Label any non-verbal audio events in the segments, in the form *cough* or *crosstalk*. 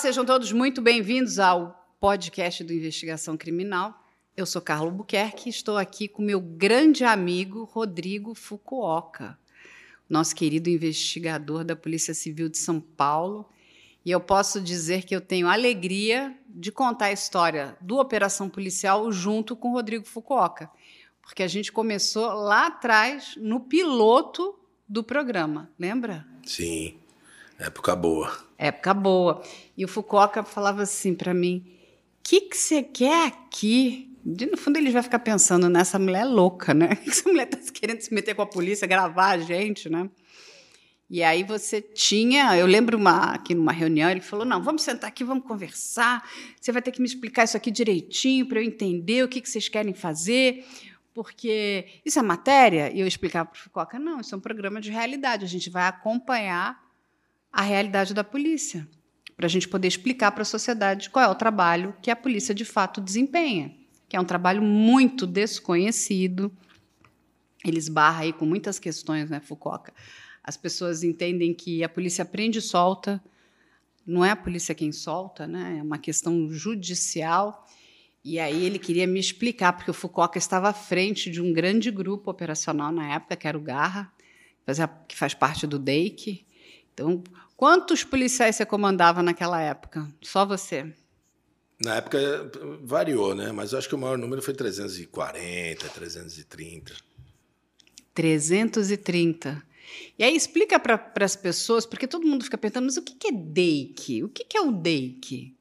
Sejam todos muito bem-vindos ao podcast do Investigação Criminal. Eu sou Carlo Buquerque e estou aqui com meu grande amigo Rodrigo Fukuoka, nosso querido investigador da Polícia Civil de São Paulo. E eu posso dizer que eu tenho alegria de contar a história do Operação Policial junto com Rodrigo Fukuoka, porque a gente começou lá atrás, no piloto do programa, lembra? Sim, época boa. Época boa. E o Fukuoka falava assim para mim: o que, que você quer aqui? De, no fundo, ele vai ficar pensando nessa mulher louca, né? Essa mulher *laughs* está querendo se meter com a polícia, gravar a gente, né? E aí você tinha, eu lembro uma, aqui numa reunião, ele falou: não, vamos sentar aqui, vamos conversar. Você vai ter que me explicar isso aqui direitinho para eu entender o que, que vocês querem fazer, porque isso é matéria. E eu explicava para o Fukuoka: não, isso é um programa de realidade. A gente vai acompanhar a realidade da polícia, para a gente poder explicar para a sociedade qual é o trabalho que a polícia de fato desempenha, que é um trabalho muito desconhecido. Ele esbarra aí com muitas questões, né, Fucoca? As pessoas entendem que a polícia prende e solta, não é a polícia quem solta, né? É uma questão judicial. E aí ele queria me explicar, porque o Fucoca estava à frente de um grande grupo operacional na época, que era o Garra, que faz parte do DEIC, então, quantos policiais você comandava naquela época? Só você? Na época variou, né? Mas eu acho que o maior número foi 340, 330. 330. E aí explica para as pessoas, porque todo mundo fica perguntando, mas o que, que é DEIC? O que, que é o DEIC?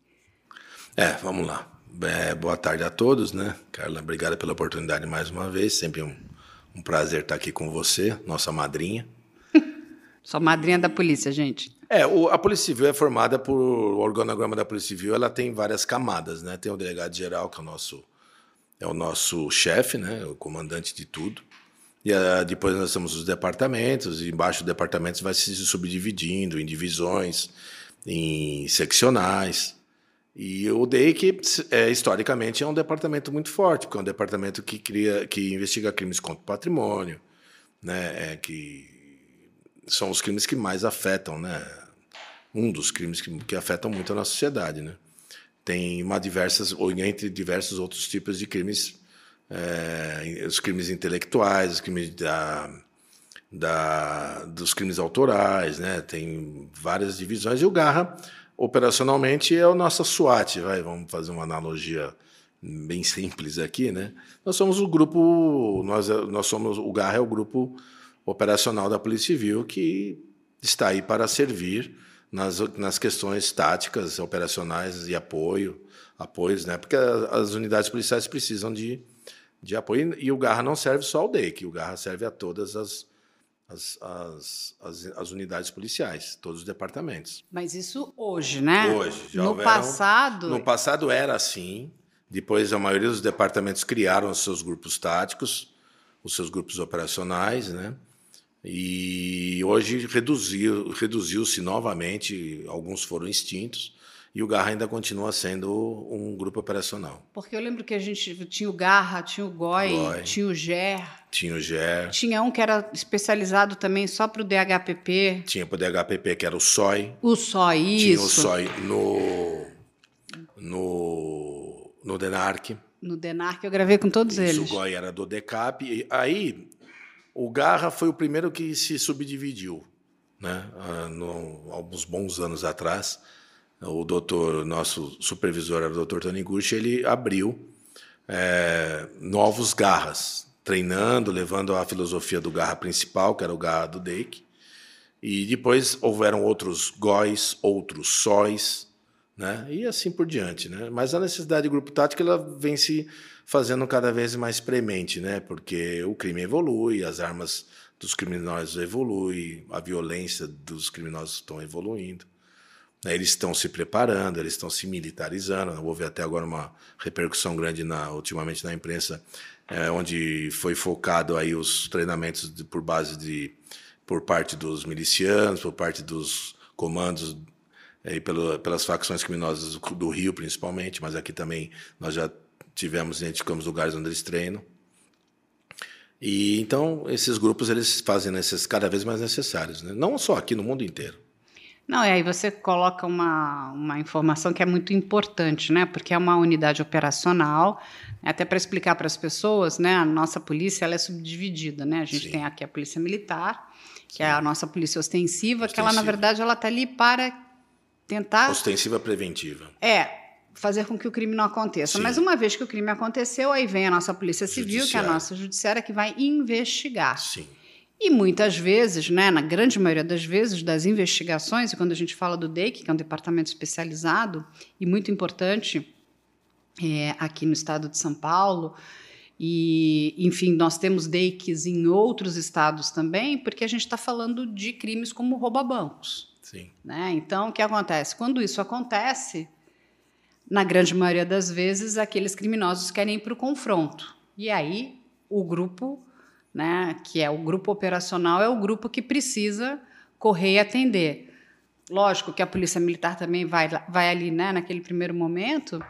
É, vamos lá. É, boa tarde a todos, né? Carla, obrigada pela oportunidade mais uma vez. Sempre um, um prazer estar aqui com você, nossa madrinha. Só madrinha da polícia, gente. É, o, a Polícia Civil é formada por. O organograma da Polícia Civil ela tem várias camadas, né? Tem o delegado geral, que é o nosso, é o nosso chefe, né? O comandante de tudo. E uh, depois nós temos os departamentos, e embaixo dos departamentos vai se subdividindo em divisões, em seccionais. E o DEIC, é, historicamente, é um departamento muito forte, porque é um departamento que, cria, que investiga crimes contra o patrimônio, né? É, que são os crimes que mais afetam, né? Um dos crimes que, que afetam muito a nossa sociedade, né? Tem uma diversas, ou entre diversos outros tipos de crimes, é, os crimes intelectuais, os crimes da, da, dos crimes autorais, né? Tem várias divisões. E o Garra, operacionalmente, é o nosso SWAT, vai, vamos fazer uma analogia bem simples aqui, né? Nós somos o grupo, nós, nós somos, o Garra é o grupo operacional da Polícia Civil, que está aí para servir nas, nas questões táticas, operacionais e apoio, apoios, né? Porque as unidades policiais precisam de, de apoio e o Garra não serve só ao DEIC, o Garra serve a todas as, as, as, as, as, unidades policiais, todos os departamentos. Mas isso hoje, né? Hoje. Já no houveram, passado. No passado era assim. Depois a maioria dos departamentos criaram os seus grupos táticos, os seus grupos operacionais, né? E hoje reduziu, reduziu-se novamente, alguns foram extintos, e o Garra ainda continua sendo um grupo operacional. Porque eu lembro que a gente tinha o Garra, tinha o GOI, Goi tinha o GER. Tinha o GER. Tinha um que era especializado também só para o DHPP. Tinha para o DHPP, que era o SOI. O SOI, isso. Tinha o SOI no, no, no DENARC. No DENARC eu gravei com todos isso, eles. O GOI era do DECAP. E aí o Garra foi o primeiro que se subdividiu, né? Ah, no, alguns bons anos atrás, o doutor, nosso supervisor era o doutor Tony Gucci, ele abriu é, novos garras, treinando, levando a filosofia do garra principal, que era o garra do Dake, e depois houveram outros góis, outros sóis, né? E assim por diante, né? Mas a necessidade de grupo tático ela vem se fazendo cada vez mais premente, né? Porque o crime evolui, as armas dos criminosos evoluem, a violência dos criminosos estão evoluindo. Né? Eles estão se preparando, eles estão se militarizando. Houve até agora uma repercussão grande na, ultimamente na imprensa, é, onde foi focado aí os treinamentos de, por base de por parte dos milicianos, por parte dos comandos é, pelo, pelas facções criminosas do Rio, principalmente, mas aqui também nós já tivemos, identificamos lugares onde eles treinam. E então esses grupos eles fazem necess, cada vez mais necessários, né? não só aqui no mundo inteiro. Não, e aí você coloca uma, uma informação que é muito importante, né? Porque é uma unidade operacional. Até para explicar para as pessoas, né? A nossa polícia ela é subdividida, né? A gente Sim. tem aqui a polícia militar, que Sim. é a nossa polícia ostensiva, ostensiva, que ela na verdade ela está ali para tentar ostensiva preventiva. É, fazer com que o crime não aconteça. Sim. Mas uma vez que o crime aconteceu, aí vem a nossa Polícia Civil, que é a nossa judiciária, que vai investigar. Sim. E muitas vezes, né, na grande maioria das vezes, das investigações, e quando a gente fala do DEIC, que é um departamento especializado e muito importante é, aqui no estado de São Paulo, e, enfim, nós temos DEICs em outros estados também, porque a gente está falando de crimes como rouba-bancos. Sim. Né? Então, o que acontece? Quando isso acontece, na grande maioria das vezes, aqueles criminosos querem ir para o confronto. E aí, o grupo né, que é o grupo operacional, é o grupo que precisa correr e atender. Lógico que a polícia militar também vai, vai ali né, naquele primeiro momento,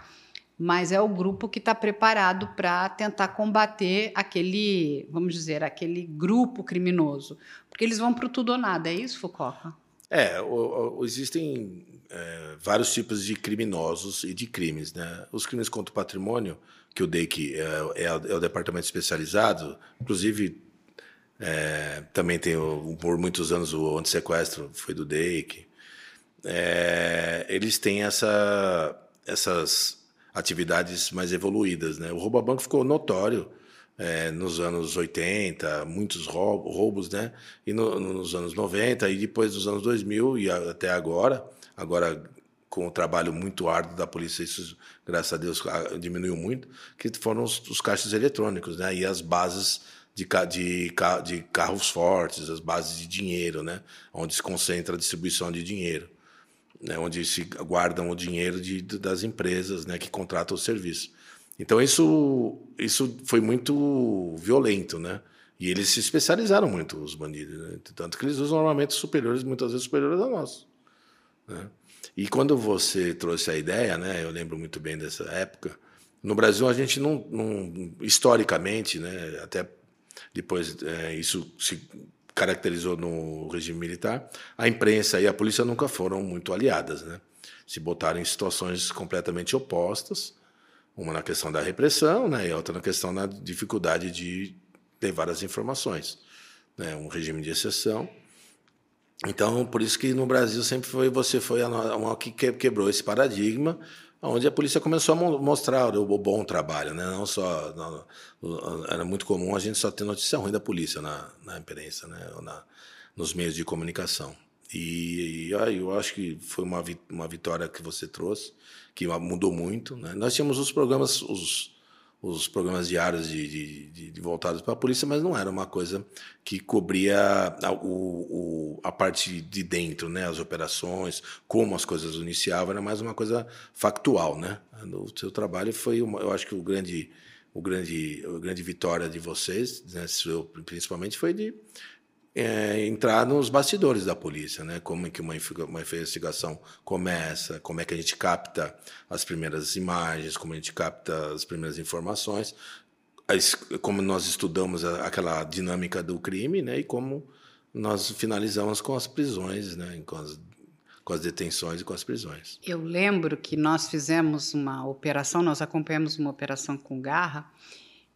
mas é o grupo que está preparado para tentar combater aquele, vamos dizer, aquele grupo criminoso. Porque eles vão para o tudo ou nada, é isso, Fucoca? É, o, o, existem é, vários tipos de criminosos e de crimes. Né? Os crimes contra o patrimônio, que o DEIC é, é, é, o departamento especializado, inclusive é, também tem o, por muitos anos o antissequestro foi do DEIC. É, eles têm essa, essas atividades mais evoluídas. Né? O roubo a banco ficou notório é, nos anos 80, muitos roubos, né? e no, nos anos 90, e depois dos anos 2000 e até agora, agora com o trabalho muito árduo da polícia, isso, graças a Deus, diminuiu muito, que foram os, os caixas eletrônicos, né? E as bases de, de, de carros fortes, as bases de dinheiro, né? Onde se concentra a distribuição de dinheiro, né? Onde se guardam o dinheiro de, das empresas, né? Que contratam o serviço. Então isso, isso foi muito violento, né? E eles se especializaram muito, os bandidos, né? tanto que eles usam armamentos superiores, muitas vezes superiores ao nosso. Né? E quando você trouxe a ideia, né, eu lembro muito bem dessa época, no Brasil a gente não, não historicamente, né, até depois é, isso se caracterizou no regime militar, a imprensa e a polícia nunca foram muito aliadas, né? Se botaram em situações completamente opostas, uma na questão da repressão, né, e outra na questão da dificuldade de levar as informações, né, um regime de exceção. Então, por isso que no Brasil sempre foi você foi uma que quebrou esse paradigma, onde a polícia começou a mostrar o bom trabalho, né? Não só não, era muito comum a gente só ter notícia ruim da polícia na, na imprensa, né? Ou na, nos meios de comunicação. E, e eu acho que foi uma, uma vitória que você trouxe, que mudou muito. Né? Nós tínhamos os programas, os, os programas diários de, de, de voltados para a polícia, mas não era uma coisa que cobria a, o, o, a parte de dentro, né, as operações, como as coisas iniciavam, era mais uma coisa factual, né? O seu trabalho foi, uma, eu acho que o grande, o grande, a grande vitória de vocês, né, principalmente, foi de é, entrar nos bastidores da polícia, né? Como é que uma, uma investigação começa, como é que a gente capta as primeiras imagens, como a gente capta as primeiras informações, como nós estudamos aquela dinâmica do crime, né? E como nós finalizamos com as prisões, né? Com as, com as detenções e com as prisões. Eu lembro que nós fizemos uma operação, nós acompanhamos uma operação com Garra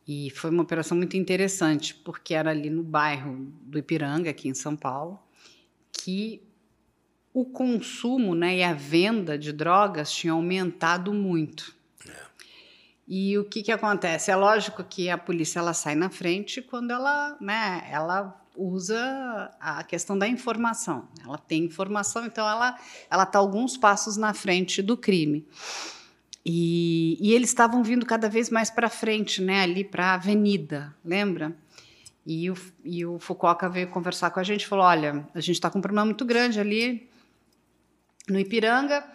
e foi uma operação muito interessante, porque era ali no bairro do Ipiranga, aqui em São Paulo, que o consumo né, e a venda de drogas tinha aumentado muito. É. E o que, que acontece? É lógico que a polícia ela sai na frente quando ela, né, ela usa a questão da informação. Ela tem informação, então ela ela está alguns passos na frente do crime. E, e eles estavam vindo cada vez mais para frente, né, ali para a avenida, lembra? E o, e o Fukuoka veio conversar com a gente e falou: olha, a gente está com um problema muito grande ali no Ipiranga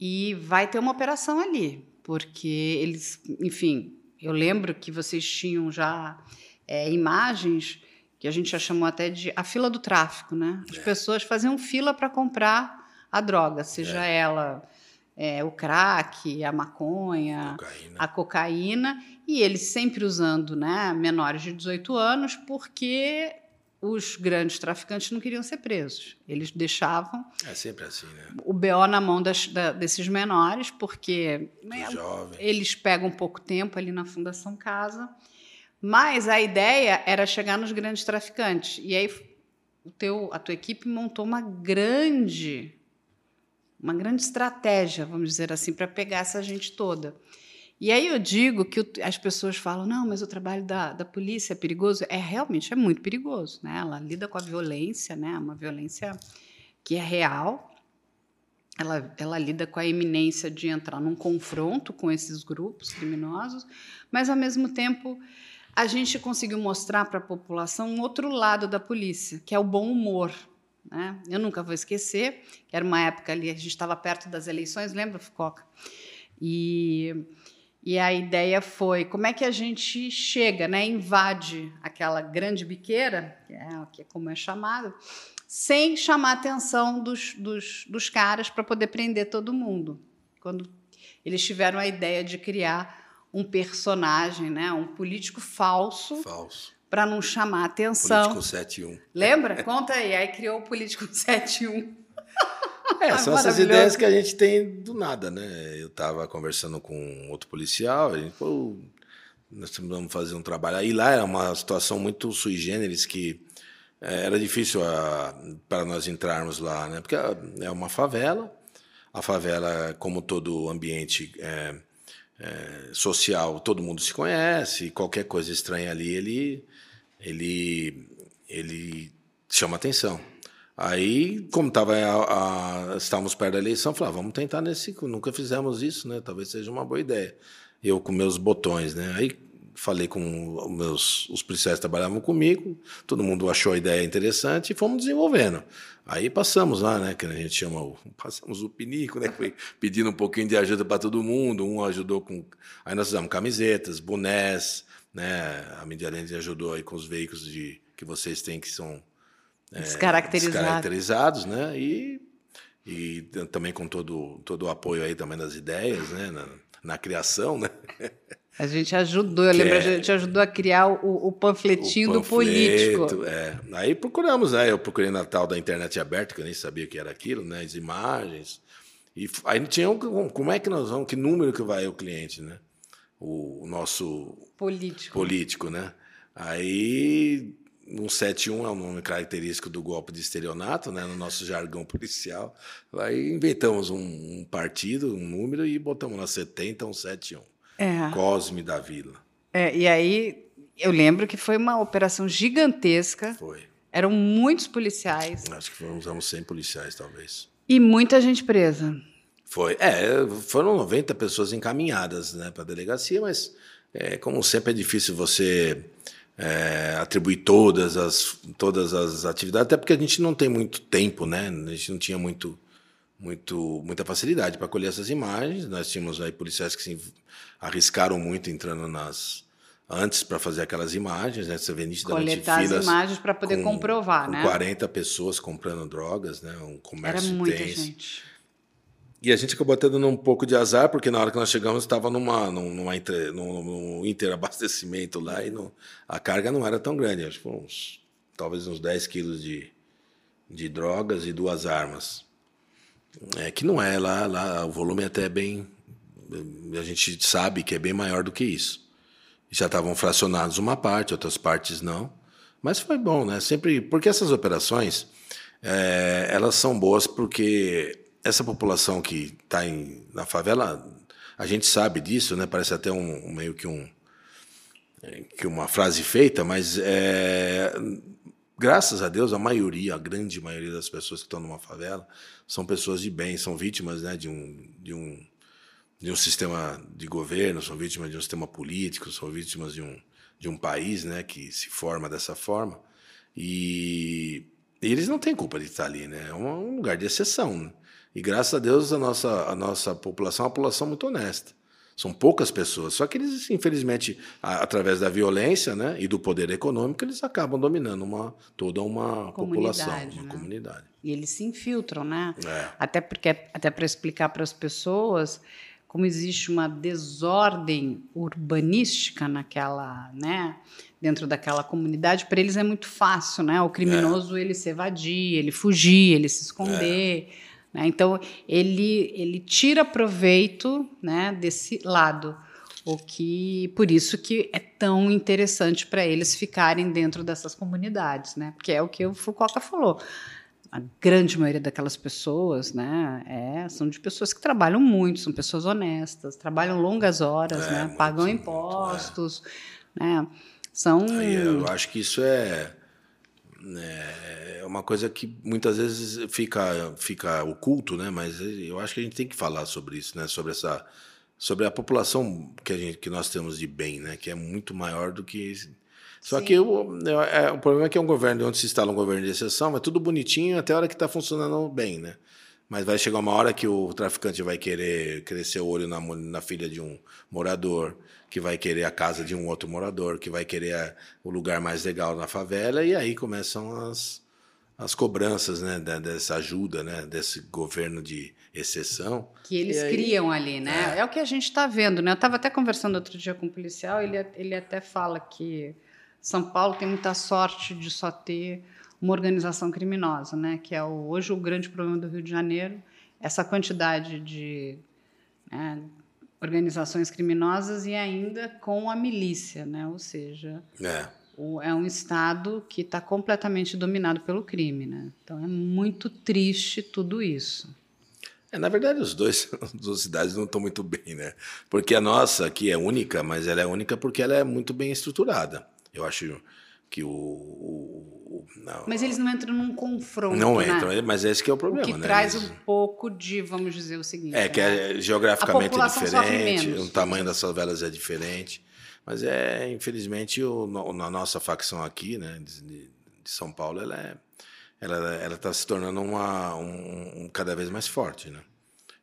e vai ter uma operação ali, porque eles, enfim, eu lembro que vocês tinham já é, imagens que a gente já chamou até de a fila do tráfico, né? As é. pessoas faziam fila para comprar a droga, seja é. ela é, o crack, a maconha, cocaína. a cocaína, e eles sempre usando né, menores de 18 anos, porque os grandes traficantes não queriam ser presos. Eles deixavam. É sempre assim, né? O BO na mão das, da, desses menores, porque né, eles pegam pouco tempo ali na Fundação Casa. Mas a ideia era chegar nos grandes traficantes. E aí o teu, a tua equipe montou uma grande, uma grande estratégia, vamos dizer assim, para pegar essa gente toda. E aí eu digo que as pessoas falam, não, mas o trabalho da, da polícia é perigoso. É realmente é muito perigoso, né? Ela lida com a violência, né? Uma violência que é real. Ela, ela lida com a iminência de entrar num confronto com esses grupos criminosos, mas ao mesmo tempo a gente conseguiu mostrar para a população um outro lado da polícia, que é o bom humor. Né? Eu nunca vou esquecer, que era uma época ali, a gente estava perto das eleições, lembra, Fucoca? E e a ideia foi como é que a gente chega, né, invade aquela grande biqueira, que é, que é como é chamado, sem chamar a atenção dos, dos, dos caras para poder prender todo mundo. Quando eles tiveram a ideia de criar um personagem, né, um político falso. Falso. Para não chamar a atenção. Político 71. Lembra? Conta aí. Aí criou o Político *laughs* 71. É, são essas ideias que a gente tem do nada, né? Eu estava conversando com outro policial, a gente, pô, nós vamos fazer um trabalho. Aí lá era uma situação muito sui generis que é, era difícil para nós entrarmos lá, né? Porque é uma favela, a favela, como todo ambiente é, é, social, todo mundo se conhece, qualquer coisa estranha ali, ele, ele, ele chama atenção. Aí, como tava a, a, estávamos perto da eleição, falei, ah, vamos tentar nesse. Nunca fizemos isso, né? Talvez seja uma boa ideia. Eu com meus botões, né? Aí falei com meus os policiais que trabalhavam comigo, todo mundo achou a ideia interessante e fomos desenvolvendo. Aí passamos lá, né? Que a gente chama o, *laughs* passamos o pinico, né? Foi pedindo um pouquinho de ajuda para todo mundo. Um ajudou com. Aí nós fizemos camisetas, bonés, né? A Mídia ajudou aí com os veículos de, que vocês têm que são é, descaracterizados. descaracterizados, né? E, e também com todo, todo o apoio aí também das ideias, né? Na, na criação, né? *laughs* A gente ajudou, eu que lembro, é, a gente ajudou a criar o, o panfletinho o panfleto, do político. É. Aí procuramos, né? Eu procurei na tal da internet aberta, que eu nem sabia que era aquilo, né? As imagens. E aí tinha um, como é que nós vamos, que número que vai o cliente, né? O, o nosso político. político, né? Aí 171 é o nome característico do golpe de estelionato, né, no nosso jargão policial. Aí inventamos um, um partido, um número e botamos lá 70 171. É. Cosme da Vila. É, e aí eu lembro que foi uma operação gigantesca. Foi. Eram muitos policiais. Acho que foram uns 100 policiais, talvez. E muita gente presa. Foi. É, foram 90 pessoas encaminhadas né, para a delegacia, mas é, como sempre é difícil você é, atribuir todas as, todas as atividades, até porque a gente não tem muito tempo, né? A gente não tinha muito, muito, muita facilidade para colher essas imagens. Nós tínhamos aí policiais que se arriscaram muito entrando nas antes para fazer aquelas imagens, né? Você vê nitidamente Coletar filas as imagens para poder com, comprovar, com né? 40 pessoas comprando drogas, né? Um comércio Era muita tenso. gente. E a gente acabou tendo um pouco de azar, porque na hora que nós chegamos estava numa, numa, inter, num, num interabastecimento lá e a carga não era tão grande, acho que uns, talvez uns 10 quilos de, de drogas e duas armas. É, que não é lá, lá, o volume é até bem. A gente sabe que é bem maior do que isso. Já estavam fracionados uma parte, outras partes não. Mas foi bom, né? Sempre. Porque essas operações, é, elas são boas porque essa população que está na favela, a gente sabe disso, né? Parece até um, meio que um que uma frase feita, mas é, graças a Deus a maioria, a grande maioria das pessoas que estão numa favela são pessoas de bem, são vítimas, né, de um de um de um sistema de governo, são vítimas de um sistema político, são vítimas de um de um país, né, que se forma dessa forma e, e eles não têm culpa de estar ali, né? É um lugar de exceção. Né? E graças a Deus a nossa, a nossa população é uma população muito honesta. São poucas pessoas. Só que eles, infelizmente, a, através da violência né, e do poder econômico, eles acabam dominando uma, toda uma população, uma né? comunidade. E eles se infiltram, né? É. Até porque, até para explicar para as pessoas, como existe uma desordem urbanística naquela, né, dentro daquela comunidade, para eles é muito fácil, né? O criminoso é. ele se evadir, ele fugir, ele se esconder. É. Né? Então ele ele tira proveito, né, desse lado. O que por isso que é tão interessante para eles ficarem dentro dessas comunidades, né? Porque é o que o Foucault falou a grande maioria daquelas pessoas, né, é, são de pessoas que trabalham muito, são pessoas honestas, trabalham longas horas, é, né, muito, pagam impostos, é. né, são. Eu acho que isso é, é uma coisa que muitas vezes fica fica oculto, né, mas eu acho que a gente tem que falar sobre isso, né, sobre essa sobre a população que a gente que nós temos de bem, né, que é muito maior do que só Sim. que o, é, o problema é que é um governo onde se instala um governo de exceção, é tudo bonitinho até a hora que está funcionando bem, né? Mas vai chegar uma hora que o traficante vai querer crescer o olho na, na filha de um morador, que vai querer a casa de um outro morador, que vai querer a, o lugar mais legal na favela, e aí começam as, as cobranças né, dessa ajuda, né, desse governo de exceção. Que eles aí, criam ali, né? É. é o que a gente está vendo, né? Eu estava até conversando outro dia com um policial, ele, ele até fala que são Paulo tem muita sorte de só ter uma organização criminosa, né? Que é o, hoje o grande problema do Rio de Janeiro, essa quantidade de né, organizações criminosas e ainda com a milícia, né? Ou seja, é, o, é um estado que está completamente dominado pelo crime, né? Então é muito triste tudo isso. É, na verdade, os dois, as *laughs* duas cidades não estão muito bem, né? Porque a nossa aqui é única, mas ela é única porque ela é muito bem estruturada. Eu acho que o. o não, mas eles não entram num confronto. Não né? entram, mas esse que é o problema. O que né? traz eles... um pouco de, vamos dizer o seguinte. É, que é, geograficamente é diferente, o tamanho das favelas é diferente. Mas é, infelizmente, o, na nossa facção aqui, né, de, de São Paulo, ela é, ela ela está se tornando uma um, um, cada vez mais forte, né?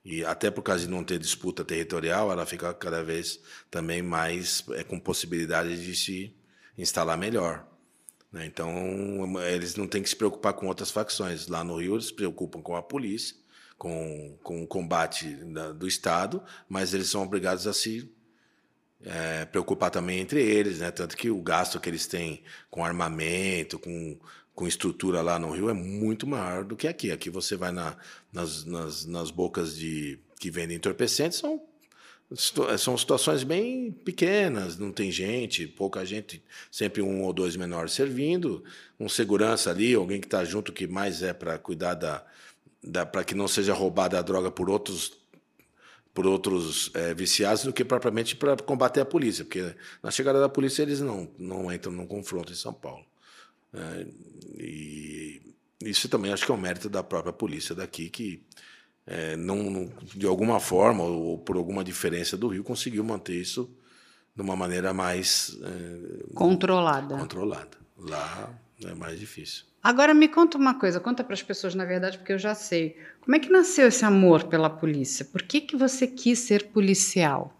E até por causa de não ter disputa territorial, ela fica cada vez também mais é, com possibilidade de se instalar melhor. Né? Então, eles não têm que se preocupar com outras facções. Lá no Rio, eles se preocupam com a polícia, com, com o combate da, do Estado, mas eles são obrigados a se é, preocupar também entre eles, né? Tanto que o gasto que eles têm com armamento, com, com estrutura lá no Rio é muito maior do que aqui. Aqui você vai na, nas, nas, nas bocas de que vendem entorpecentes, são são situações bem pequenas, não tem gente, pouca gente, sempre um ou dois menores servindo, um segurança ali, alguém que está junto que mais é para cuidar da, da para que não seja roubada a droga por outros por outros é, viciados do que propriamente para combater a polícia, porque na chegada da polícia eles não não entram num confronto em São Paulo. É, e isso também acho que é um mérito da própria polícia daqui que é, não, de alguma forma ou por alguma diferença do Rio conseguiu manter isso de uma maneira mais é, controlada. Controlada. Lá é mais difícil. Agora me conta uma coisa, conta para as pessoas na verdade, porque eu já sei. Como é que nasceu esse amor pela polícia? Por que que você quis ser policial?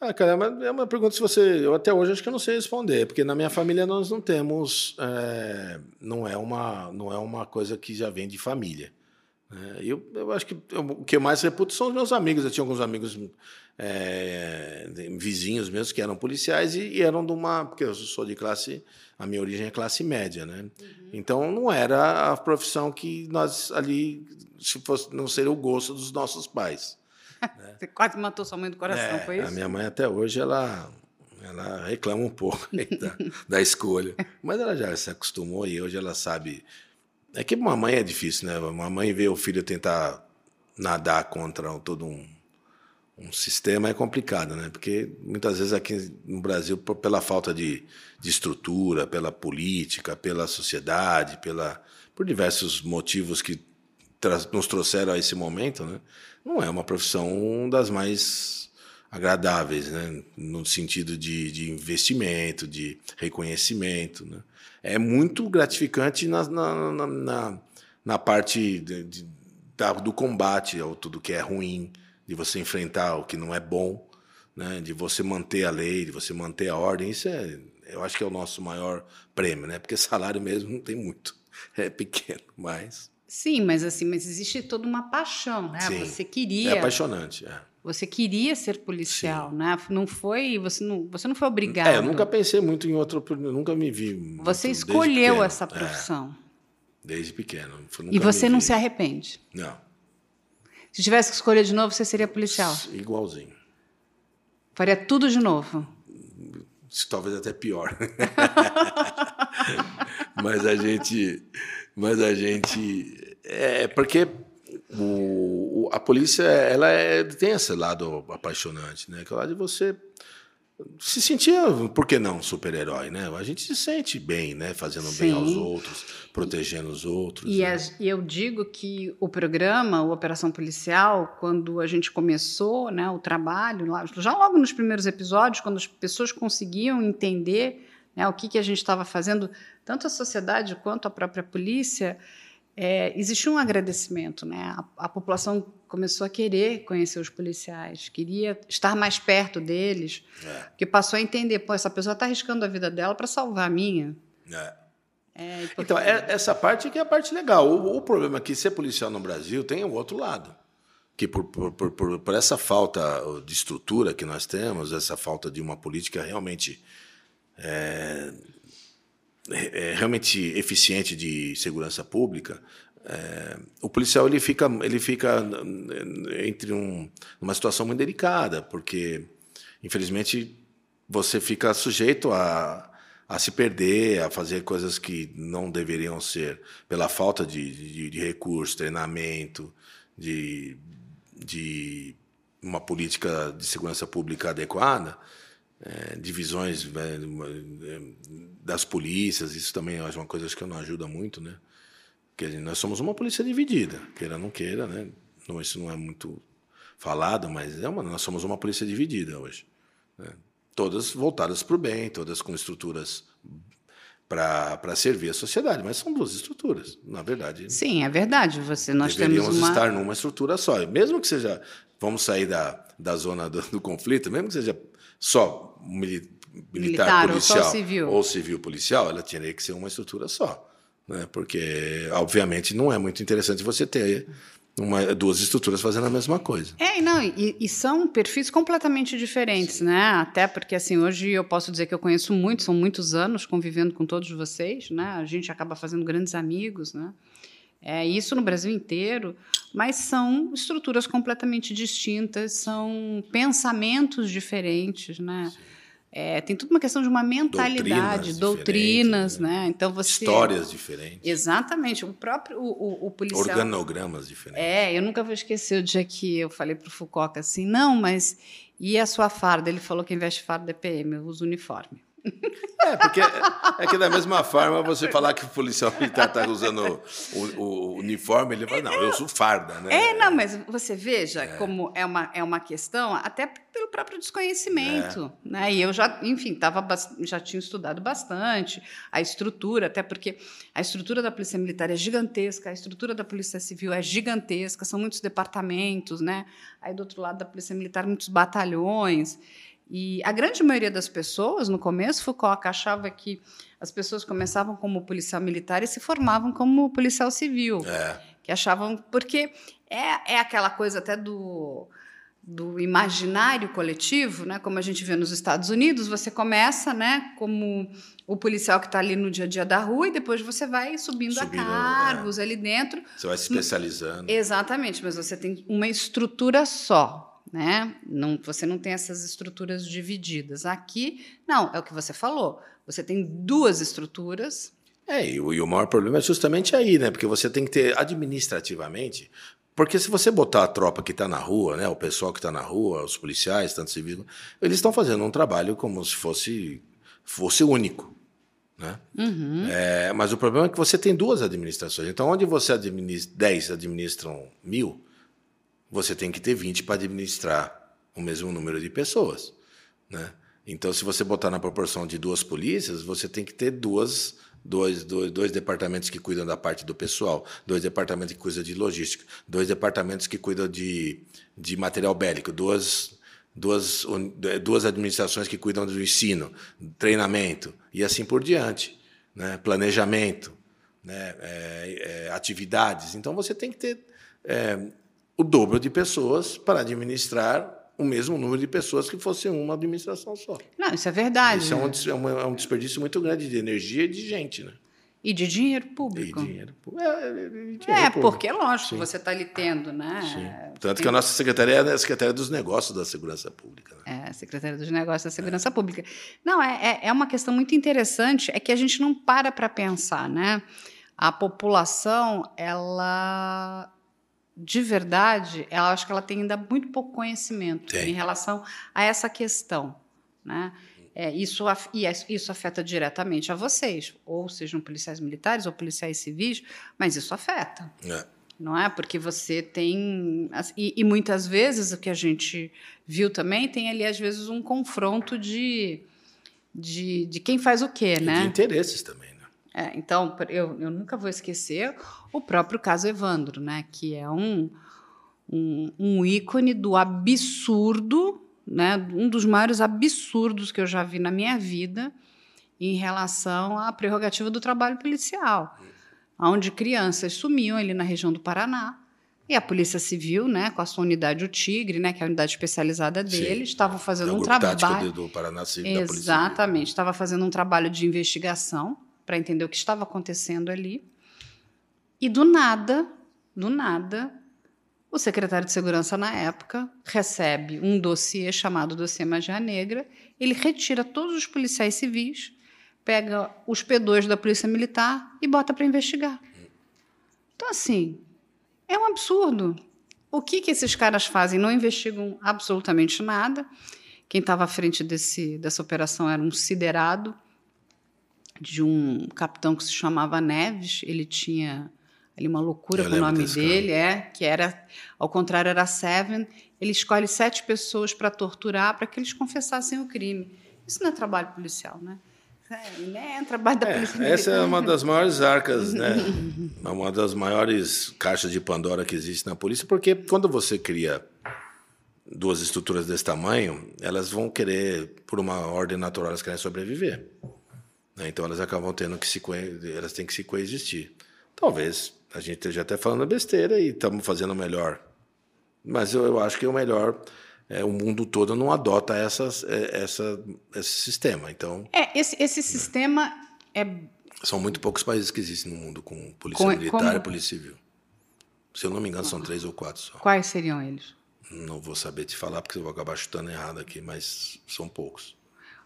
Ah, cara, é uma, é uma pergunta se você. Eu até hoje acho que eu não sei responder, porque na minha família nós não temos. É, não, é uma, não é uma coisa que já vem de família. É, eu, eu acho que o que eu mais reputo são os meus amigos. Eu tinha alguns amigos é, vizinhos meus que eram policiais e, e, eram de uma. Porque eu sou de classe. A minha origem é classe média, né? Uhum. Então não era a profissão que nós ali. Se fosse, não seria o gosto dos nossos pais. Né? *laughs* Você quase matou sua mãe do coração, é, foi isso? A minha mãe até hoje ela ela reclama um pouco *laughs* da, da escolha. *laughs* Mas ela já se acostumou e hoje ela sabe é que uma mãe é difícil, né? Uma mãe ver o filho tentar nadar contra todo um, um sistema é complicado, né? Porque muitas vezes aqui no Brasil, pela falta de, de estrutura, pela política, pela sociedade, pela, por diversos motivos que nos trouxeram a esse momento, né? Não é uma profissão das mais agradáveis, né? No sentido de, de investimento, de reconhecimento, né? É muito gratificante na, na, na, na parte de, de, da, do combate ao tudo que é ruim, de você enfrentar o que não é bom, né? de você manter a lei, de você manter a ordem. Isso é, eu acho que é o nosso maior prêmio, né? porque *laughs* salário mesmo não tem muito, é pequeno, mas Sim, mas assim, mas existe toda uma paixão, né? Sim. Você queria. É apaixonante. É. Você queria ser policial, né? Não foi, você não, você não foi obrigado. É, eu nunca pensei muito em outro, eu nunca me vi. Você muito, escolheu pequeno. essa profissão. É, desde pequeno. E você não vi. se arrepende. Não. Se tivesse que escolher de novo, você seria policial. Igualzinho. Faria tudo de novo. Talvez até pior. *laughs* mas a gente, mas a gente é porque o, o- a polícia ela é, tem esse lado apaixonante, né? Que é o lado de você se sentir, por que não, super-herói, né? A gente se sente bem, né? Fazendo bem Sim. aos outros, protegendo os outros. E né? as- e eu digo que o programa, o Operação Policial, quando a gente começou né, o trabalho, já logo nos primeiros episódios, quando as pessoas conseguiam entender né, o que, que a gente estava fazendo, tanto a sociedade quanto a própria polícia, é, existiu um agradecimento. Né? A, a população começou a querer conhecer os policiais, queria estar mais perto deles, É, porque passou a entender, pô, essa pessoa está arriscando a vida dela para salvar a minha. é. É, porque- Então, é- essa parte que é a parte legal. O, o problema é que ser policial no Brasil tem o outro lado. Que por, por, por, por- por essa falta de estrutura que nós temos, essa falta de uma política realmente é, é, realmente eficiente de segurança pública, é, o policial ele fica, ele fica entre um, uma situação muito delicada, porque, infelizmente, você fica sujeito a, a se perder, a fazer coisas que não deveriam ser, pela falta de, de, de recursos, treinamento, de, de uma política de segurança pública adequada, é, divisões né, das polícias, isso também acho uma coisa que não ajuda muito, né? Porque nós somos uma polícia dividida, queira ou não queira, né? Não, isso não é muito falado, mas é uma, nós somos uma polícia dividida hoje. né? Todas voltadas para o bem, todas com estruturas para servir a sociedade, mas são duas estruturas, na verdade. Sim, é verdade. Você, nós deveríamos temos uma... estar numa estrutura só. Mesmo que seja, vamos sair da, da zona do, do conflito, mesmo que seja só mili- militar, Militar ou policial civil. ou civil policial, ela teria que ser uma estrutura só. Né? Porque, obviamente, não é muito interessante você ter uma, duas estruturas fazendo a mesma coisa. É, não, e, e são perfis completamente diferentes, né? Até porque, assim, hoje eu posso dizer que eu conheço muito, são muitos anos convivendo com todos vocês, né? A gente acaba fazendo grandes amigos, né? É, isso no Brasil inteiro, mas são estruturas completamente distintas, são pensamentos diferentes, né? É, tem tudo uma questão de uma mentalidade, Doutrinas doutrinas, diferentes, né? Então você Histórias diferentes, exatamente o próprio o, o, o policial organogramas diferentes. é, eu nunca vou esquecer o dia que eu falei para o Foucault assim, não, mas e a sua farda? Ele falou que investe farda é PM, eu uso uniforme. É, porque é que da mesma forma você falar que o policial militar está usando o, o uniforme, ele fala, não, eu uso farda, né? É, não, mas você veja como é uma, é uma questão, até pelo próprio desconhecimento. É. Né? E eu já, enfim, tava, já tinha estudado bastante a estrutura, até porque a estrutura da Polícia Militar é gigantesca, a estrutura da Polícia Civil é gigantesca, são muitos departamentos, né? Aí do outro lado da Polícia Militar, muitos batalhões. E a grande maioria das pessoas, no começo, Foucault achava que as pessoas começavam como policial militar e se formavam como policial civil É, que achavam porque é, é aquela coisa até do do imaginário coletivo, né? Como a gente vê nos Estados Unidos, você começa, né, como o policial que está ali no dia a dia da rua e depois você vai subindo, Subindo, a cargos ali dentro. você vai se especializando. Exatamente, mas você tem uma estrutura só, né? Não, você não tem essas estruturas divididas. Aqui, não, é o que você falou. Você tem duas estruturas É, e o, e o maior problema é justamente aí, né? Porque você tem que ter administrativamente. Porque se você botar a tropa que está na rua, né, o pessoal que está na rua, os policiais, tanto civil, eles estão fazendo um trabalho como se fosse, fosse único. Né? É, mas o problema é que você tem duas administrações. Então, onde você administra 10 administram mil, você tem que ter 20 para administrar o mesmo número de pessoas. Né? Então, se você botar na proporção de duas polícias, você tem que ter duas, dois, dois, dois departamentos que cuidam da parte do pessoal, dois departamentos que cuidam de logística, dois departamentos que cuidam de, de material bélico, duas, duas, un- duas administrações que cuidam do ensino, treinamento e assim por diante. Né? Planejamento. né, é, é, atividades. Então você tem que ter é, o dobro de pessoas para administrar o mesmo número de pessoas que fosse uma administração só. Não, isso é verdade. Isso é um, é um desperdício muito grande de energia e de gente, né? E de dinheiro público. E dinheiro público. É, é, dinheiro é público. porque é lógico, Sim. você está ali tendo, né? Sim. Tanto Tem... que a nossa secretaria é a secretaria dos negócios da segurança pública. Né? É, a secretaria dos negócios da segurança é. pública. Não, é, é, é uma questão muito interessante, é que a gente não para para pensar, né? A população, ela de verdade, eu acho que ela tem ainda muito pouco conhecimento tem. em relação a essa questão, né? É, isso, e isso afeta diretamente a vocês, ou sejam policiais militares ou policiais civis, mas isso afeta. É. Não é? Porque você tem. E, e, muitas vezes o que a gente viu também tem ali, às vezes, um confronto de, de, de quem faz o quê, e né? De interesses também. É, então, eu, eu nunca vou esquecer o próprio caso Evandro, né? que é um, um, um ícone do absurdo né, um dos maiores absurdos que eu já vi na minha vida em relação à prerrogativa do trabalho policial, onde crianças sumiam ali na região do Paraná e a Polícia Civil, né, com a sua unidade o Tigre, né, que é a unidade especializada dele, estava fazendo é um trabalho do Paraná Civil, Exatamente, estava fazendo um trabalho de investigação para entender o que estava acontecendo ali. E do nada, do nada, o secretário de Segurança, na época, recebe um dossiê chamado Dossiê Magia Negra, ele retira todos os policiais civis, pega os P2 da Polícia Militar e bota para investigar. Então, assim, é um absurdo. O que, que esses caras fazem? Não investigam absolutamente nada. Quem estava à frente desse, dessa operação era um siderado de um capitão que se chamava Neves. Ele tinha ali uma loucura com o nome dele, é, que era, ao contrário, era Seven. Ele escolhe sete pessoas para torturar, para que eles confessassem o crime. Isso não é trabalho policial, né? É, é trabalho da é, polícia Essa é uma *laughs* das maiores arcas, né? uma das maiores caixas de Pandora que existe na polícia, porque quando você cria duas estruturas desse tamanho, elas vão querer, por uma ordem natural, elas querem sobreviver. Né? Então elas acabam tendo que se elas têm que se coexistir. Talvez a gente esteja até falando besteira e estamos fazendo o melhor. Mas eu, eu acho que o melhor é, o mundo todo não adota essas, é, essa, esse sistema. Então, é, esse, esse sistema é. São muito poucos países que existem no mundo com polícia com, militar como... e polícia civil. Se eu não me engano, são três ou quatro só. Quais seriam eles? Não vou saber te falar, porque eu vou acabar chutando errado aqui, mas são poucos.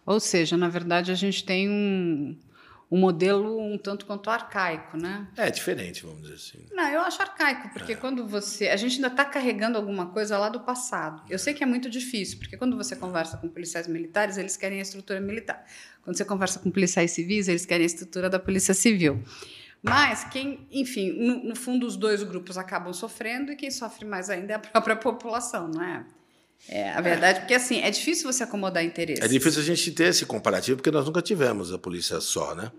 Ou seja, na verdade, a gente tem um, um modelo um tanto quanto arcaico, né? É diferente, vamos dizer assim. Não, eu acho arcaico, porque é. quando você. A gente ainda está carregando alguma coisa lá do passado. Eu sei que é muito difícil, porque quando você conversa com policiais militares, eles querem a estrutura militar. Quando você conversa com policiais civis, eles querem a estrutura da Polícia Civil. Mas quem, enfim, no, no fundo, os dois grupos acabam sofrendo e quem sofre mais ainda é a própria população, não é? É, a verdade, porque assim, é difícil você acomodar interesses. É difícil a gente ter esse comparativo, porque nós nunca tivemos a polícia só, né?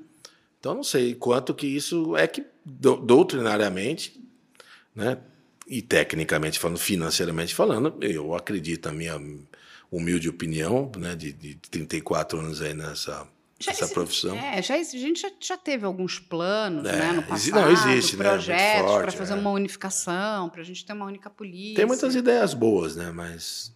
Então, não sei quanto que isso é que, doutrinariamente, né? E tecnicamente falando, financeiramente falando, eu acredito, a minha humilde opinião, né, de, de 34 anos aí nessa, já essa profissão. É, já, a gente já, já teve alguns planos é, né, no passado, não, existe, né, projetos né, para fazer é. uma unificação, para a gente ter uma única polícia. Tem muitas ideias boas, né, mas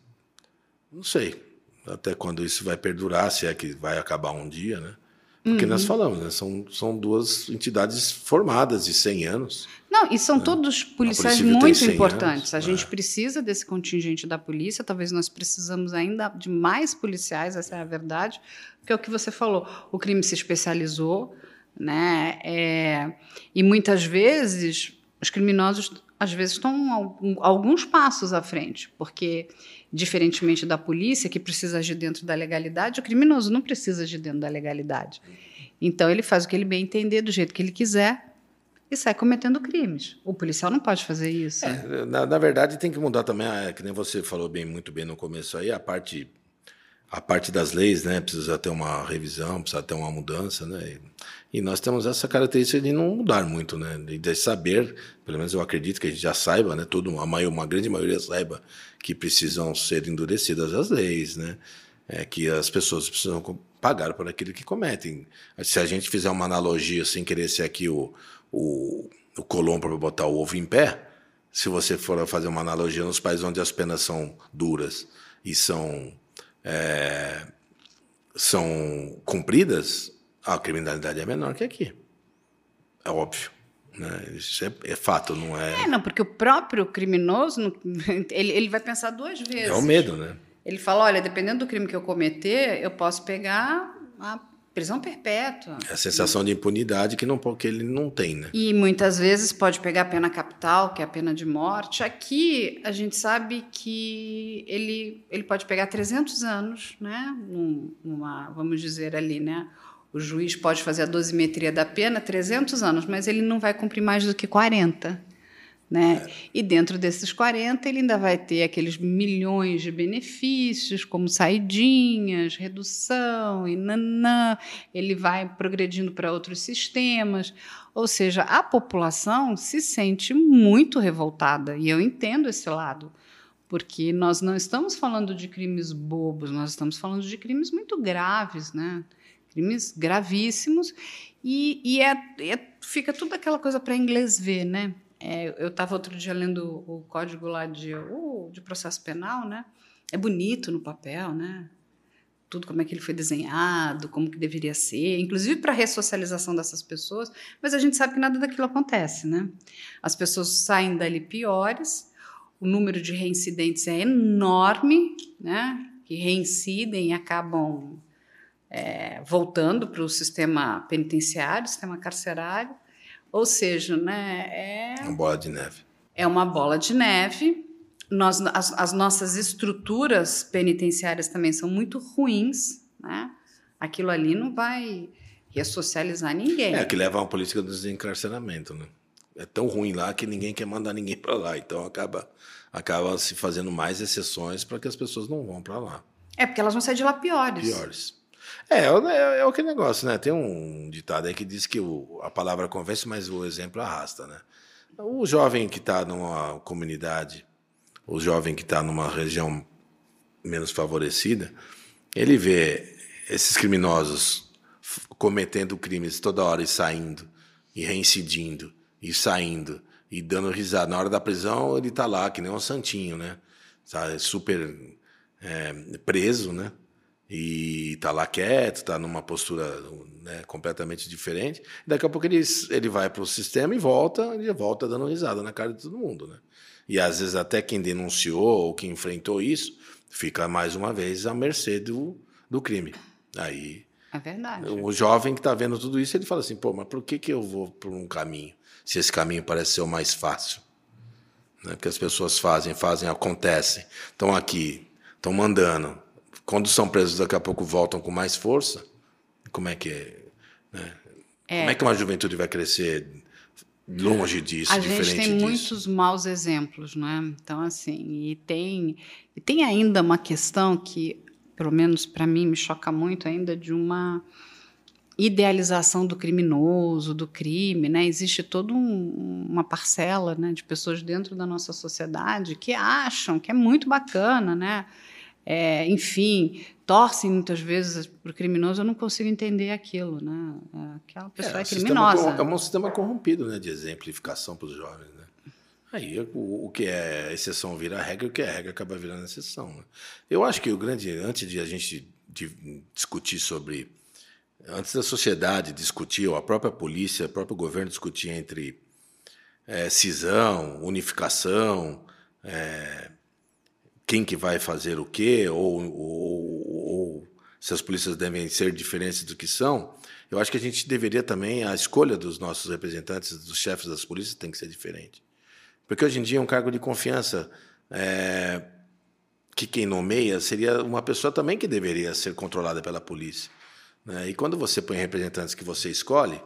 não sei até quando isso vai perdurar, se é que vai acabar um dia, né? Porque uhum. nós falamos, né? São, são duas entidades formadas de 100 anos. Não, e são né? todos policiais muito importantes. A gente é. precisa desse contingente da polícia, talvez nós precisamos ainda de mais policiais, essa é a verdade, porque é o que você falou, o crime se especializou, né? É, e muitas vezes os criminosos às vezes estão alguns passos à frente, porque diferentemente da polícia que precisa agir dentro da legalidade, o criminoso não precisa agir dentro da legalidade. Então ele faz o que ele bem entender do jeito que ele quiser e sai cometendo crimes. O policial não pode fazer isso. É, na, na, verdade tem que mudar também, que nem você falou bem muito bem no começo aí, a parte a parte das leis, né, precisa ter uma revisão, precisa ter uma mudança, né? E, e nós temos essa característica de não mudar muito, né? De, de, saber, pelo menos eu acredito que a gente já saiba, né? Tudo, a maior, uma grande maioria saiba que precisam ser endurecidas as leis, né? É, que as pessoas precisam pagar por aquilo que cometem. Se a gente fizer uma analogia sem querer ser aqui o, o, o Colombo para botar o ovo em pé, se você for fazer uma analogia nos países onde as penas são duras e são, é, são cumpridas, a criminalidade é menor que aqui. É óbvio. Né? Isso é, é, fato, não é. É, não, porque o próprio criminoso, *laughs* ele, ele vai pensar duas vezes. É o medo, né? Ele fala: olha, dependendo do crime que eu cometer, eu posso pegar a prisão perpétua. É a sensação de impunidade que, não, que ele não tem, né? E muitas vezes pode pegar a pena capital, que é a pena de morte. Aqui a gente sabe que ele, ele pode pegar 300 anos, né? Numa, vamos dizer ali, né? O juiz pode fazer a dosimetria da pena 300 anos, mas ele não vai cumprir mais do que 40. Né? É. E dentro desses 40, ele ainda vai ter aqueles milhões de benefícios, como saidinhas, redução e nanã. Ele vai progredindo para outros sistemas. Ou seja, a população se sente muito revoltada, e eu entendo esse lado, porque nós não estamos falando de crimes bobos, nós estamos falando de crimes muito graves, né? crimes gravíssimos, e, e é, é, fica tudo aquela coisa para inglês ver, né? É, eu estava outro dia lendo o código lá de, o, de processo penal, né? É bonito no papel, né? Tudo como é que ele foi desenhado, como que deveria ser, inclusive para a ressocialização dessas pessoas, mas a gente sabe que nada daquilo acontece, né? As pessoas saem dali piores, o número de reincidentes é enorme, né? Que reincidem e acabam é, voltando para o sistema penitenciário, sistema carcerário. Ou seja, né, é uma bola de neve. É uma bola de neve. Nós, as, as nossas estruturas penitenciárias também são muito ruins, né? Aquilo ali não vai ressocializar ninguém. É, que leva a uma política do desencarceramento, né? É tão ruim lá que ninguém quer mandar ninguém para lá, então acaba acaba se fazendo mais exceções para que as pessoas não vão para lá. É porque elas vão sair de lá piores. Piores. É, é, é aquele negócio, né? Tem um ditado aí que diz que o, a palavra convence, mas o exemplo arrasta, né? O jovem que está numa comunidade, o jovem que está numa região menos favorecida, ele vê esses criminosos cometendo crimes toda hora e saindo, e reincidindo, e saindo, e dando risada. Na hora da prisão, ele está lá, que nem um santinho, né? Tá super é, preso, né? E está lá quieto, está numa postura né, completamente diferente. Daqui a pouco ele, ele vai para o sistema e volta, ele volta dando risada na cara de todo mundo. Né? E às vezes até quem denunciou ou quem enfrentou isso fica mais uma vez à mercê do, do crime. Aí é verdade. O jovem que está vendo tudo isso, ele fala assim, pô, mas por que, que eu vou por um caminho, se esse caminho parece ser o mais fácil? Né? Que as pessoas fazem, fazem, acontecem. Estão aqui, estão mandando, quando são presos, daqui a pouco voltam com mais força. Como é que é? Né? é. Como é que uma juventude vai crescer longe disso, a diferente gente tem disso? muitos maus exemplos, né? Então assim, e tem e tem ainda uma questão que, pelo menos para mim, me choca muito ainda de uma idealização do criminoso, do crime, né? Existe toda um, uma parcela, né, de pessoas dentro da nossa sociedade que acham que é muito bacana, né? É, enfim, torcem muitas vezes para o criminoso, eu não consigo entender aquilo, né? Aquela pessoa é, é criminosa. é um sistema corrompido, né, de exemplificação para os jovens, né? Aí o, o, que é exceção vira regra, o que é regra acaba virando exceção. Né? Eu acho que o grande, antes de a gente de discutir sobre, antes da sociedade discutir, ou a própria polícia, o próprio governo discutir entre é, cisão, unificação, é, quem que vai fazer o quê, ou, ou, ou, se as polícias devem ser diferentes do que são, eu acho que a gente deveria também, a escolha dos nossos representantes, dos chefes das polícias, tem que ser diferente. Porque hoje em dia é um cargo de confiança é, que quem nomeia seria uma pessoa também que deveria ser controlada pela polícia. Né? E quando você põe representantes que você escolhe,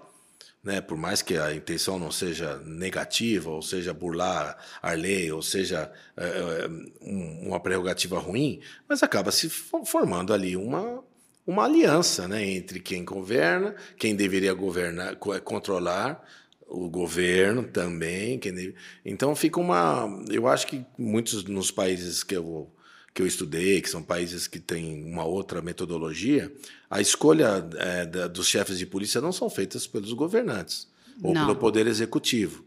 né, por mais que a intenção não seja negativa, ou seja burlar a lei, ou seja é, uma prerrogativa ruim, mas acaba se formando ali uma, uma aliança né, entre quem governa, quem deveria governar, controlar o governo também. Quem Então fica uma. Eu acho que muitos nos países que eu que eu estudei, que são países que têm uma outra metodologia, a escolha é, da, dos chefes de polícia não são feitas pelos governantes. ou Não. pelo Poder Executivo.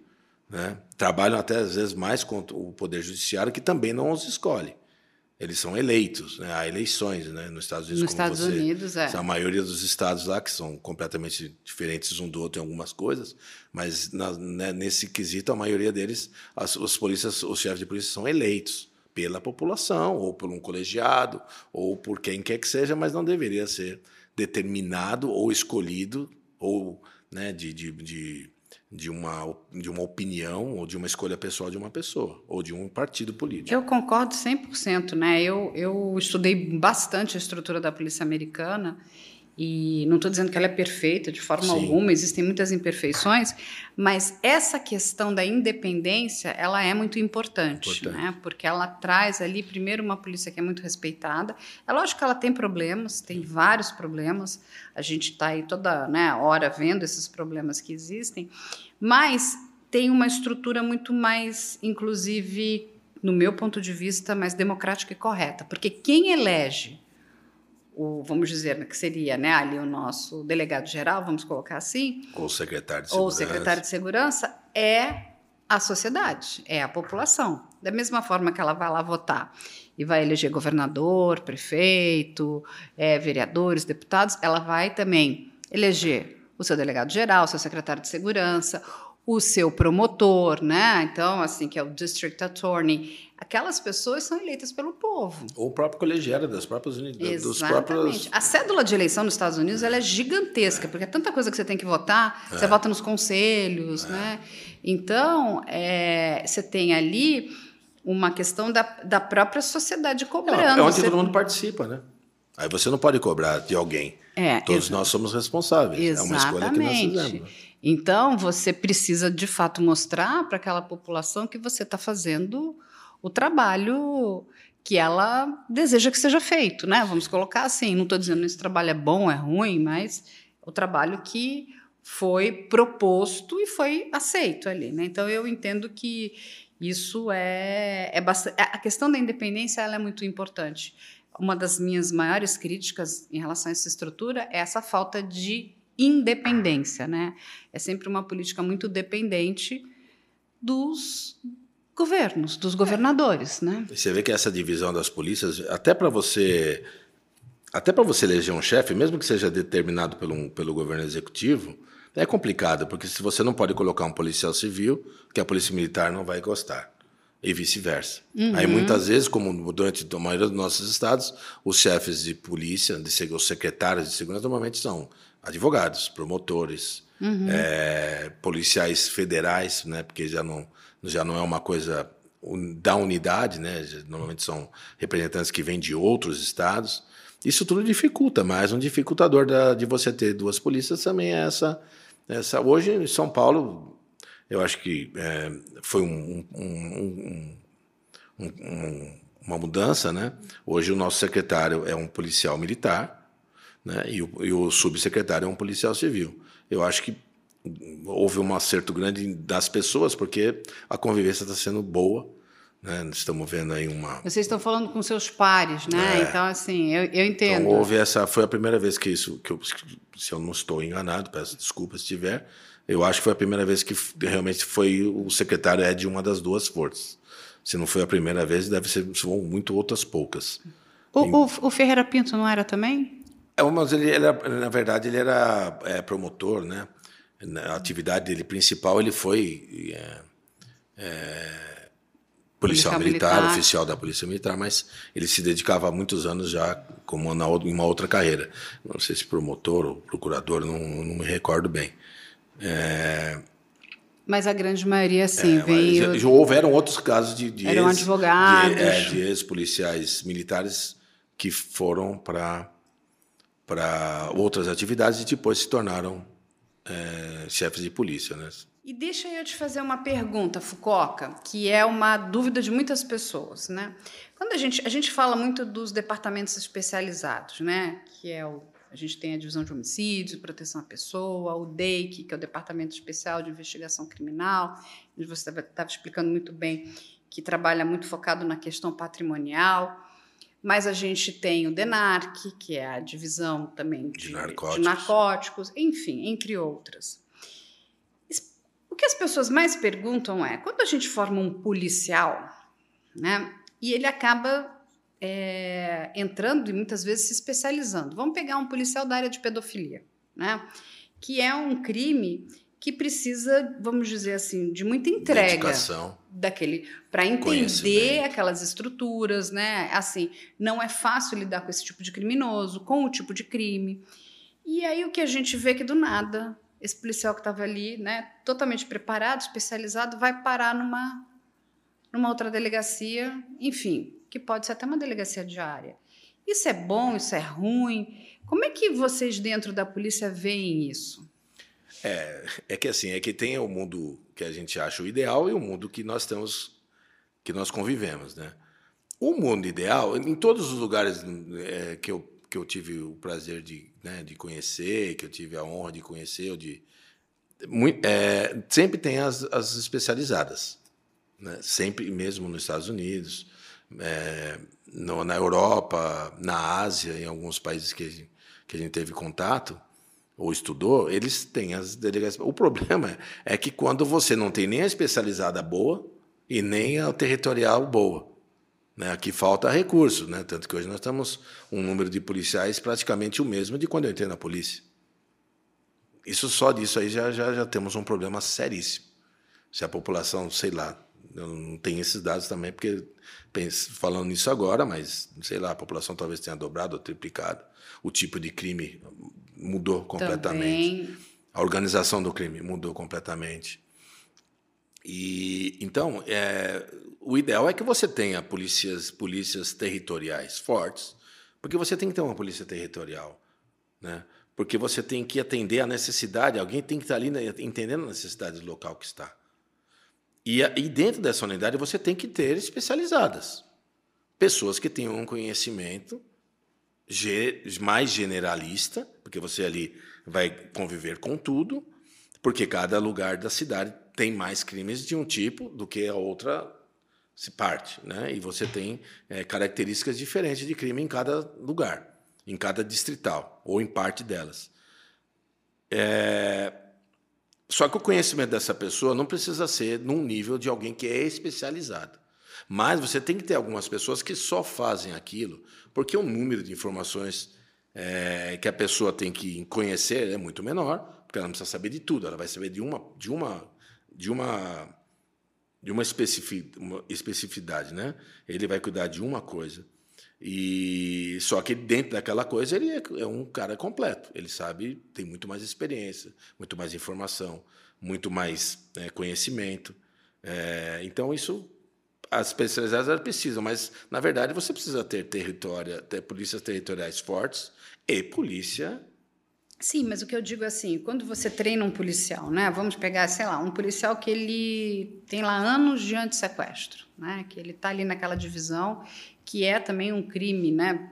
Né? Trabalham até às vezes mais contra o Poder Judiciário, que também não os escolhe. Eles são eleitos, né? há eleições né? nos Estados Unidos. Nos Estados você- Unidos, é. A maioria dos estados lá, que são completamente diferentes um do outro em algumas coisas, mas na- né, nesse quesito, a maioria deles, as, os polícias, os chefes de polícia são eleitos pela população, ou por um colegiado, ou por quem quer que seja, mas não deveria ser determinado ou escolhido, ou né, de, de, de, de, uma, de uma opinião, ou de uma escolha pessoal de uma pessoa, ou de um partido político. Eu concordo 100%, né? Eu, eu estudei bastante a estrutura da polícia americana e não estou dizendo que ela é perfeita de forma Sim. alguma, existem muitas imperfeições, mas essa questão da independência, ela é muito importante, Importante. né? Porque ela traz ali, primeiro, uma polícia que é muito respeitada. É lógico que ela tem problemas, tem vários problemas, a gente está aí toda né, hora vendo esses problemas que existem, mas tem uma estrutura muito mais, inclusive, no meu ponto de vista, mais democrática e correta. Porque quem elege o, vamos dizer, que seria né, ali o nosso delegado geral, vamos colocar assim, Ou o secretário de ou o segurança. secretário de segurança, é a sociedade, é a população. Da mesma forma que ela vai lá votar e vai eleger governador, prefeito, é, vereadores, deputados, ela vai também eleger o seu delegado geral, o seu secretário de segurança, o seu promotor, né? Então, assim, que é o district attorney. Aquelas pessoas são eleitas pelo povo. Ou o próprio colegiado das próprias unidades. Dos Exatamente. próprios... A cédula de eleição nos Estados Unidos ela é gigantesca, porque é tanta coisa que você tem que votar, É. você vota nos conselhos, né? Então, é, você tem ali uma questão da, da própria sociedade É, cobrando. é onde Você- todo mundo participa, né? Aí você não pode cobrar de alguém. É, Todos exa- nós somos responsáveis. É uma escolha que nós Exatamente. fizemos. Então, você precisa, de fato, mostrar para aquela população que você está fazendo o trabalho que ela deseja que seja feito, né? Vamos colocar assim. Não estou dizendo que esse trabalho é bom, é ruim, mas o trabalho que foi proposto e foi aceito ali, né? Então, eu entendo que isso é, é bastante... A questão da independência ela é muito importante. Uma das minhas maiores críticas em relação a essa estrutura é essa falta de independência, né? É sempre uma política muito dependente dos governos, dos governadores, né? Você vê que essa divisão das polícias, até para você, até para você eleger um chefe, mesmo que seja determinado pelo, pelo governo executivo, é complicado, porque se você não pode colocar um policial civil, que a polícia militar não vai gostar. E vice-versa. Aí muitas vezes, como durante a maioria dos nossos estados, os chefes de polícia, de, os secretários de segurança, normalmente são advogados, promotores, eh, policiais federais, né, porque já não, já não é uma coisa da unidade, né, normalmente são representantes que vêm de outros estados. Isso tudo dificulta, mas um dificultador da, de você ter duas polícias também é essa, essa. Hoje, em São Paulo, eu acho que eh, foi um- um, um- uma mudança, né? Hoje o nosso secretário é um policial militar, né? E o, e o subsecretário é um policial civil. Eu acho que houve um acerto grande das pessoas, porque a convivência está sendo boa, né? Estamos vendo aí uma. Vocês estão falando com seus pares, né? Então, assim, eu, eu entendo. Então houve essa, foi a primeira vez que isso, que eu, se eu não estou enganado, peço desculpas se estiver. Eu acho que foi a primeira vez que realmente foi o secretário é de uma das duas forças. Se não foi a primeira vez, deve ser são muito outras poucas. O, o, o Ferreira Pinto não era também? É, mas ele, ele era, na verdade, ele era é, promotor, né? Na atividade dele principal, ele foi é, é, policial, Policial militar, militar. oficial da Polícia Militar, mas ele se dedicava há muitos anos já como na, em uma outra carreira. Não sei se promotor ou procurador, não, não me recordo bem. É, Mas a grande maioria, sim, mas veio. já, houveram outros casos de, de Eram ex- advogados. de, é, de ex-policiais militares que foram para outras atividades e depois se tornaram é, chefes de polícia, né? E deixa eu te fazer uma pergunta, Fucoca, que é uma dúvida de muitas pessoas, né? Quando a gente, a gente fala muito dos departamentos especializados, né? Que é o a gente tem a divisão de homicídios, proteção à pessoa, o DEIC, que é o Departamento Especial de Investigação Criminal, onde você estava explicando muito bem que trabalha muito focado na questão patrimonial. Mas a gente tem o DENARC, que é a divisão também de, De narcóticos. de narcóticos, enfim, entre outras. O que as pessoas mais perguntam é: quando a gente forma um policial, né, e ele acaba é, entrando e muitas vezes se especializando. Vamos pegar um policial da área de pedofilia, né? Que é um crime que precisa, vamos dizer assim, de muita entrega Dedicação. daquele para entender aquelas estruturas, né? Assim, não é fácil lidar com esse tipo de criminoso, com o tipo de crime. E aí o que a gente vê é que do nada esse policial que estava ali, né, totalmente preparado, especializado, vai parar numa numa outra delegacia, enfim, que pode ser até uma delegacia diária. Isso é bom, isso é ruim? Como é que vocês dentro da polícia veem isso? É, é que assim, é que tem o mundo que a gente acha o ideal e o mundo que nós temos, que nós convivemos, né? O mundo ideal, em todos os lugares é, que, eu, que eu tive o prazer de, né, de conhecer, que eu tive a honra de conhecer, de, muito, é, sempre tem as, as especializadas, né? sempre mesmo nos Estados Unidos, é, no, na Europa, na Ásia, em alguns países que que a gente teve contato ou estudou, eles têm as delegacias. O problema é que quando você não tem nem a especializada boa e nem a territorial boa. Né? Aqui falta recurso, né? tanto que hoje nós temos um número de policiais praticamente o mesmo de quando eu entrei na polícia. Isso só disso aí já, já, já temos um problema seríssimo. Se a população, sei lá, eu não tenho esses dados também, porque penso, falando nisso agora, mas sei lá, a população talvez tenha dobrado ou triplicado. O tipo de crime mudou completamente. Também. A organização do crime mudou completamente. E então, é, o ideal é que você tenha polícias, polícias territoriais fortes, porque você tem que ter uma polícia territorial, né? Porque você tem que atender a necessidade, alguém tem que estar ali né, entendendo a necessidade do local que está. E, e dentro dessa unidade você tem que ter especializadas. Pessoas que tenham um conhecimento mais generalista, porque você ali vai conviver com tudo, porque cada lugar da cidade tem mais crimes de um tipo do que a outra se parte, né? E você tem é, características diferentes de crime em cada lugar, em cada distrital ou em parte delas. É, só que o conhecimento dessa pessoa não precisa ser num nível de alguém que é especializado. Mas você tem que ter algumas pessoas que só fazem aquilo, porque o número de informações é, que a pessoa tem que conhecer é muito menor, porque ela não precisa saber de tudo, ela vai saber de uma, de uma, de uma, de uma, especificidade, né? Ele vai cuidar de uma coisa. E só que dentro daquela coisa ele é, é um cara completo. Ele sabe, tem muito mais experiência, muito mais informação, muito mais é, conhecimento. É, então isso as especializadas precisam, mas na verdade você precisa ter território, ter polícias territoriais fortes e polícia Sim, mas o que eu digo é assim, quando você treina um policial, né? Vamos pegar, sei lá, um policial que ele tem lá anos de antissequestro, né? Que ele está ali naquela divisão, que é também um crime, né?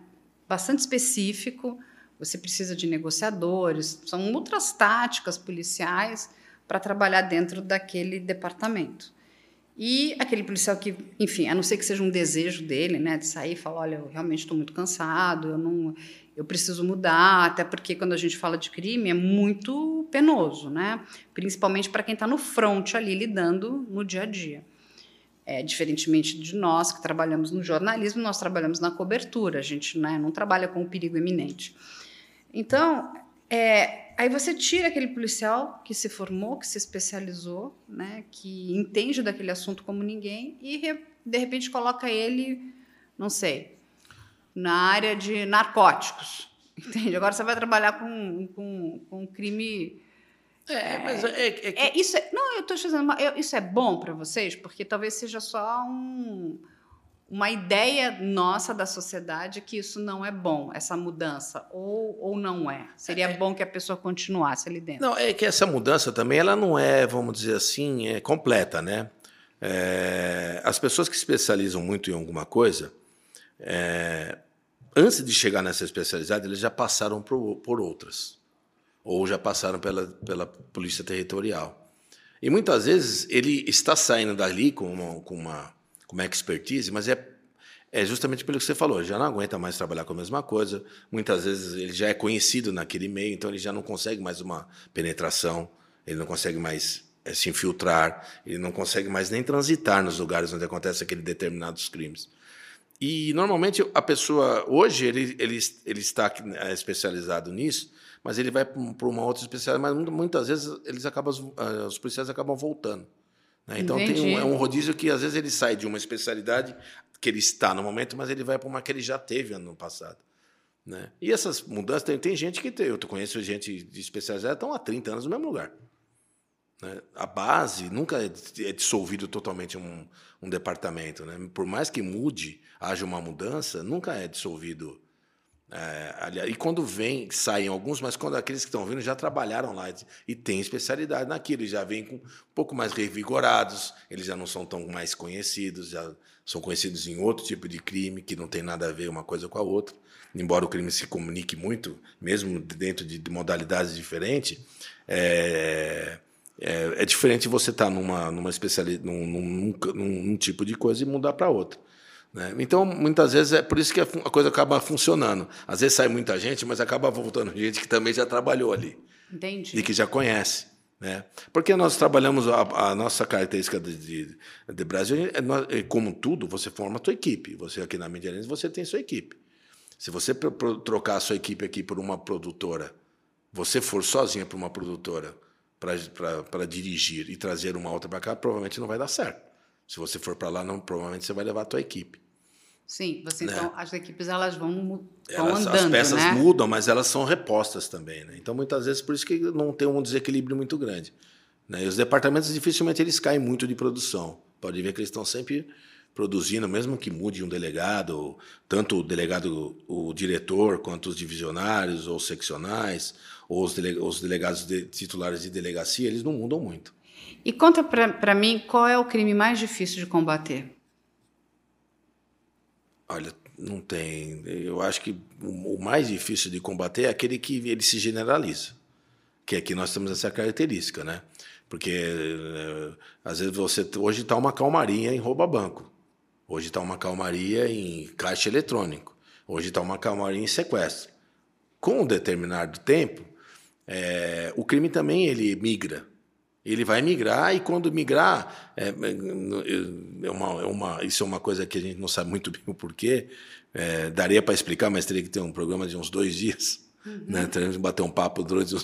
Bastante específico. Você precisa de negociadores, são outras táticas policiais para trabalhar dentro daquele departamento. E aquele policial que, enfim, a não ser que seja um desejo dele, né, de sair e falar, olha, eu realmente estou muito cansado, eu não, eu preciso mudar, até porque quando a gente fala de crime é muito penoso, né? Principalmente para quem está no front ali lidando no dia a dia. É, diferentemente de nós que trabalhamos no jornalismo, nós trabalhamos na cobertura, a gente né, não trabalha com o perigo iminente. Então, é, aí você tira aquele policial que se formou, que se especializou, né, que entende daquele assunto como ninguém, e de repente coloca ele, não sei, na área de narcóticos. *laughs* Entende? Agora você vai trabalhar com, com, com crime. É, mas é, é, é, é isso é, não, eu estou dizendo, isso é bom para vocês, porque talvez seja só um, uma ideia nossa da sociedade que isso não é bom, essa mudança, ou, ou não é. Seria é. bom que a pessoa continuasse ali dentro. Não, é que essa mudança também ela não é, vamos dizer assim, é completa, né? É, as pessoas que especializam muito em alguma coisa, é, antes de chegar nessa especialidade, eles já passaram por, por outras, ou já passaram pela, pela polícia territorial. E muitas vezes ele está saindo dali com uma, com uma, com uma expertise, mas é, é justamente pelo que você falou, ele já não aguenta mais trabalhar com a mesma coisa, muitas vezes ele já é conhecido naquele meio, então ele já não consegue mais uma penetração, ele não consegue mais é, se infiltrar, ele não consegue mais nem transitar nos lugares onde acontecem aqueles determinados crimes. E normalmente a pessoa hoje ele, ele, ele está é, especializado nisso, mas ele vai para uma outra especialidade, mas muitas vezes eles acabam ah, os policiais acabam voltando. Né? Então tem um, é um rodízio que às vezes ele sai de uma especialidade que ele está no momento, mas ele vai para uma que ele já teve ano passado. Né? E essas mudanças, tem, tem gente que tem, eu conheço gente de especializada estão há 30 anos no mesmo lugar. Né? A base nunca é, é dissolvido totalmente um, um departamento. Né? Por mais que mude, haja uma mudança, nunca é dissolvido. É, e quando vem, saem alguns, mas quando aqueles que estão vindo já trabalharam lá e têm especialidade naquilo, e já vêm com um pouco mais revigorados, eles já não são tão mais conhecidos, já são conhecidos em outro tipo de crime que não tem nada a ver uma coisa com a outra embora o crime se comunique muito, mesmo dentro de, modalidades diferentes, é, é, é diferente você estar tá numa, numa especialidade, num, num, num, num, tipo de coisa e mudar para outra. Né? Então, muitas vezes é por isso que a coisa acaba funcionando. Às vezes sai muita gente, mas acaba voltando gente que também já trabalhou ali. Entendi. E que já conhece. Né? Porque nós trabalhamos, a, a nossa característica de, de, de Brasil, é, como tudo, você forma a tua equipe. Você aqui na Mídia você tem sua equipe. Se você trocar a sua equipe aqui por uma produtora, você for sozinha para uma produtora para dirigir e trazer uma outra para cá, provavelmente não vai dar certo. Se você for para lá, não, provavelmente você vai levar a tua equipe. Sim, você, né? então as equipes elas vão, vão elas, andando, As peças né? mudam, mas elas são repostas também, né? Então muitas vezes por isso que não tem um desequilíbrio muito grande. Né? E os departamentos dificilmente eles caem muito de produção. Pode ver que eles estão sempre produzindo, mesmo que mude um delegado, tanto o delegado, o diretor, quanto os divisionários ou seccionais, ou os, dele, os delegados de, titulares de delegacia, eles não mudam muito. E conta para mim qual é o crime mais difícil de combater? Olha, não tem. Eu acho que o mais difícil de combater é aquele que ele se generaliza. Que aqui nós temos essa característica, né? Porque eh, às vezes você hoje está uma calmaria em rouba banco. Hoje está uma calmaria em caixa eletrônico. Hoje está uma calmaria em sequestro. Com um determinado tempo, é, o crime também ele migra. Ele vai migrar e quando migrar, é, é, uma, é uma, isso é uma coisa que a gente não sabe muito bem o porquê. É, daria para explicar, mas teria que ter um programa de uns dois dias. Uhum. Né? Teremos que bater um papo durante.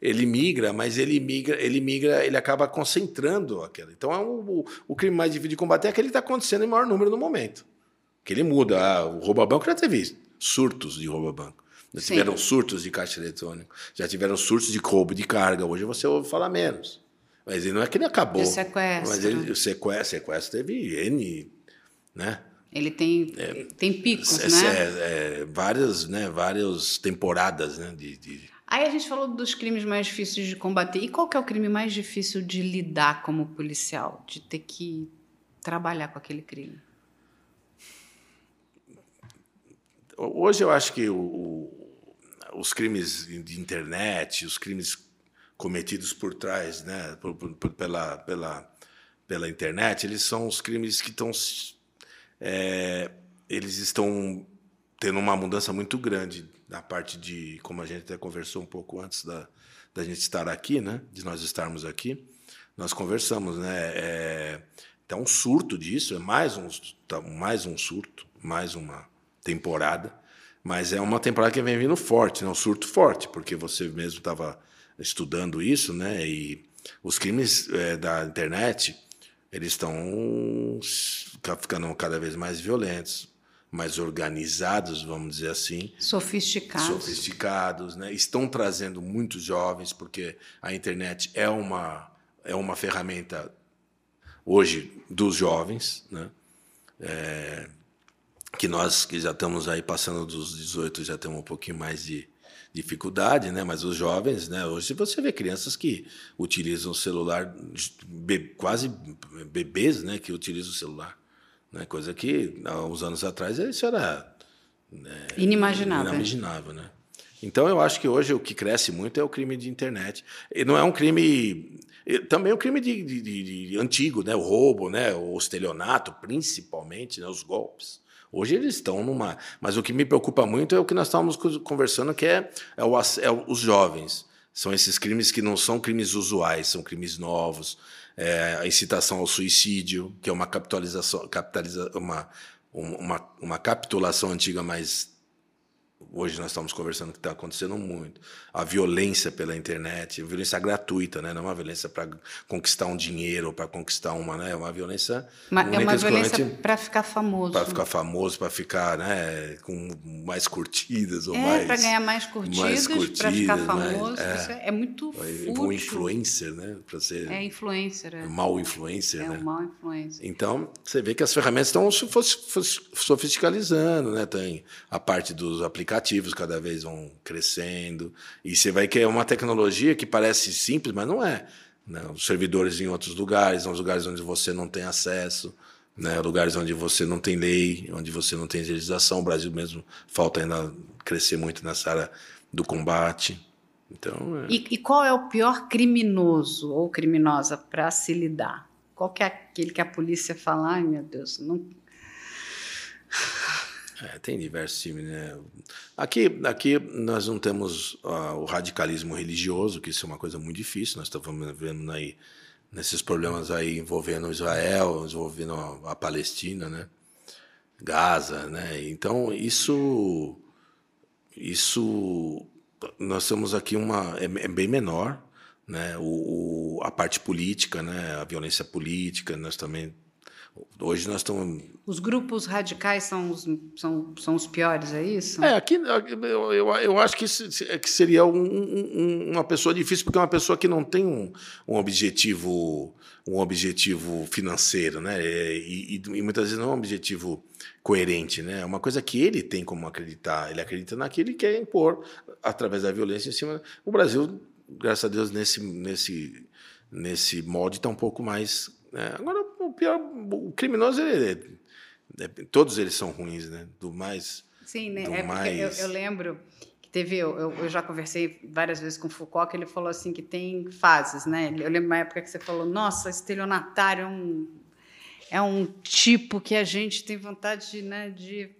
Ele migra, mas ele migra, ele migra, ele acaba concentrando aquela. Então é o, o crime mais difícil de combater é aquele que está acontecendo em maior número no momento. Que ele muda. Ah, o rouba-banco já teve surtos de rouba-banco. Já Sim. tiveram surtos de caixa eletrônico, já tiveram surtos de roubo de carga. Hoje você ouve falar menos. Mas não é que ele acabou. E o sequestro. Mas ele, o sequestro, sequestro teve N, né? Ele tem, é, tem picos, é, né? É, é, várias, né? Várias temporadas, né? De, de... Aí a gente falou dos crimes mais difíceis de combater. E qual que é o crime mais difícil de lidar como policial? De ter que trabalhar com aquele crime? Hoje eu acho que o, o, os crimes de internet, os crimes cometidos por trás, né, por, por, pela, pela, pela internet, eles são os crimes que estão é, eles estão tendo uma mudança muito grande na parte de, como a gente até conversou um pouco antes da, da gente estar aqui, né? De nós estarmos aqui, nós conversamos, né? É, tá um surto disso, é mais um, tá mais um surto, mais uma temporada, mas é uma temporada que vem vindo forte, né? Um surto forte, porque você mesmo estava estudando isso, né? E os crimes é, da internet eles estão ficando cada vez mais violentos, mais organizados, vamos dizer assim. Sofisticados. Sofisticados, né? Estão trazendo muitos jovens, porque a internet é uma, é uma ferramenta hoje dos jovens, né? É, que nós que já estamos aí passando dos 18 já temos um pouquinho mais de dificuldade, né? Mas os jovens, né? Hoje você vê crianças que utilizam o celular, be, quase bebês, né? Que utilizam o celular, né? Coisa que há uns anos atrás isso era né, inimaginável. Inimaginável, né? Então eu acho que hoje o que cresce muito é o crime de internet. E não é um crime também é um crime de, de, de, de antigo, né? O roubo, né? O estelionato, principalmente, né? Os golpes. Hoje eles estão numa. Mas o que me preocupa muito é o que nós estávamos conversando, que é, é, o, é os jovens. São esses crimes que não são crimes usuais, são crimes novos. É, a incitação ao suicídio, que é uma capitalização, capitaliza, uma, uma, uma capitulação antiga, mas hoje nós estamos conversando que está acontecendo muito. A violência pela internet, a violência gratuita, né? não é uma violência para conquistar um dinheiro, para conquistar uma, né? é uma violência. Mas é uma violência para ficar famoso. Para ficar famoso, para ficar né, com mais curtidas ou é, mais. para ganhar mais curtidas, para ficar famoso. Mais, é, é, muito fútil. Um influencer, né? Para ser. É influencer. É. Mal influencer, é né? um mal influencer. Então, você vê que as ferramentas estão sofisticalizando, né? Tem a parte dos aplicativos aplicativos cada vez vão crescendo. E você vai que é uma tecnologia que parece simples, mas não é. Né? Os servidores em outros lugares, nos lugares onde você não tem acesso, né? lugares onde você não tem lei, onde você não tem legislação. O Brasil mesmo falta ainda crescer muito nessa área do combate. Então, é. e, e qual é o pior criminoso ou criminosa para se lidar? Qual que é aquele que a polícia fala, ai meu Deus, não é, tem diversos times, né? Aqui, aqui nós não temos uh, o radicalismo religioso, que isso é uma coisa muito difícil. Nós estamos vendo aí nesses problemas aí envolvendo Israel, envolvendo a, Palestina, né? Gaza, né? Então isso, isso nós temos aqui uma é, é bem menor, né? O, o, a parte política, né? A violência política, nós também Hoje nós estamos. Os grupos radicais são os, são, são os piores, é isso? É, aqui eu, eu, eu acho que, é que seria um, um, uma pessoa difícil, porque é uma pessoa que não tem um, um objetivo um objetivo financeiro, né? E, e, e, muitas vezes não é um objetivo coerente, né? É uma coisa que ele tem como acreditar. Ele acredita naquilo e quer impor através da violência em cima. O Brasil, graças a Deus, nesse, nesse, nesse molde está um pouco mais. Né? Agora pior, o criminoso, ele, é, todos eles são ruins, né? Do mais. Sim, né? É mais... eu, eu, lembro que teve, eu, eu já conversei várias vezes com o Foucault, que ele falou assim que tem fases, né? Eu lembro uma época que você falou, nossa, estelionatário é um, é um tipo que a gente tem vontade de, né, de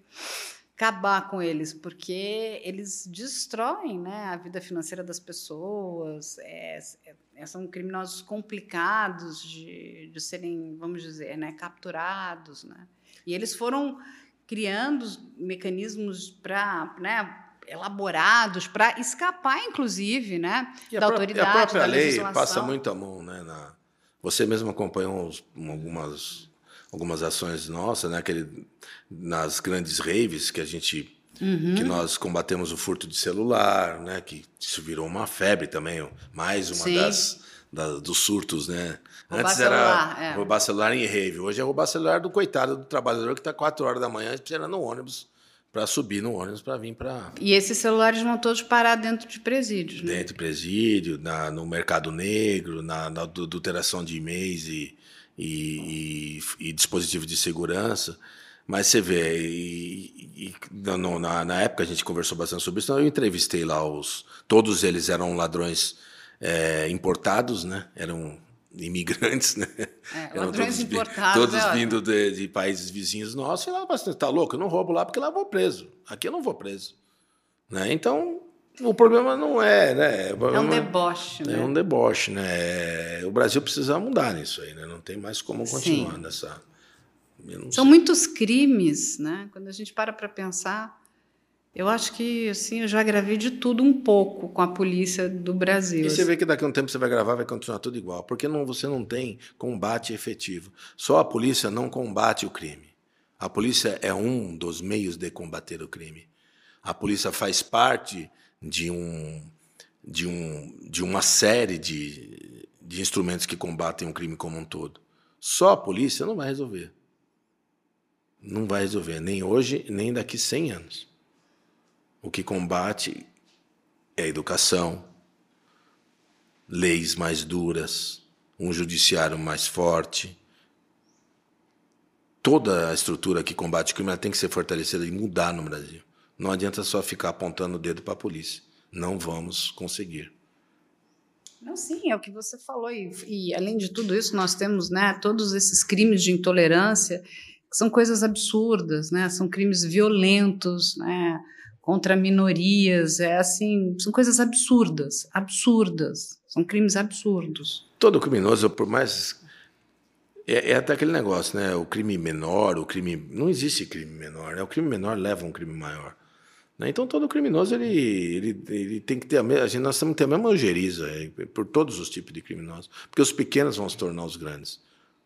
acabar com eles, porque eles destroem né, a vida financeira das pessoas, é, é, são criminosos complicados de, de serem, vamos dizer, né, capturados. Né? E eles foram criando mecanismos para. Né, elaborados para escapar, inclusive, né, e da autoridade, a própria da lei passa muito a mão, né? Na... Você mesmo acompanhou algumas algumas ações nossas, né? Aquele, nas grandes raves que a gente uhum. que nós combatemos o furto de celular, né? Que isso virou uma febre também, mais uma das, das, dos surtos, né? Roubar Antes celular, era é. roubar celular em rave, hoje é roubar celular do coitado do trabalhador que está quatro horas da manhã esperando no ônibus para subir no ônibus para vir para. E esses celulares vão todos parar dentro de presídios, né? Dentro de presídio, na, no mercado negro, na, na adulteração de e-mails e e, e, e dispositivo de segurança. Mas você vê, e, e, no, na, na, época a gente conversou bastante sobre isso, então eu entrevistei lá os. Todos eles eram ladrões é, importados, né? Eram imigrantes, né? É, eram ladrões todos, importados. Todos é vindo de, de, países vizinhos nossos. E lá, você tá louco? Eu não roubo lá porque lá eu vou preso. Aqui eu não vou preso. Né? Então, o problema não é, né? é um deboche, é né? É um deboche, né? O Brasil precisa mudar nisso aí, né? Não tem mais como continuar Sim. nessa. São sei. muitos crimes, né? Quando a gente para para pensar, eu acho que assim eu já gravei de tudo um pouco com a polícia do Brasil. E você vê que daqui a um tempo você vai gravar, vai continuar tudo igual, porque não, você não tem combate efetivo. Só a polícia não combate o crime. A polícia é um dos meios de combater o crime. A polícia faz parte de, um, de, um, de uma série de, de instrumentos que combatem o crime como um todo. Só a polícia não vai resolver. Não vai resolver, nem hoje, nem daqui 100 anos. O que combate é a educação, leis mais duras, um judiciário mais forte. Toda a estrutura que combate o crime tem que ser fortalecida e mudar no Brasil. Não adianta só ficar apontando o dedo para a polícia. Não vamos conseguir. Não, sim, é o que você falou. E, e, além de tudo isso, nós temos né, todos esses crimes de intolerância, são coisas absurdas, né? são crimes violentos, né? contra minorias, é assim, são coisas absurdas, absurdas, são crimes absurdos. Todo criminoso, por mais é, é, até aquele negócio, né? O crime menor, o crime não existe crime menor, né? O crime menor leva a um crime maior. Né? Então todo criminoso ele, ele, ele tem que ter a mesma, nós temos que ter a mesma ojeriza é, por todos os tipos de criminosos, porque os pequenos vão se tornar os grandes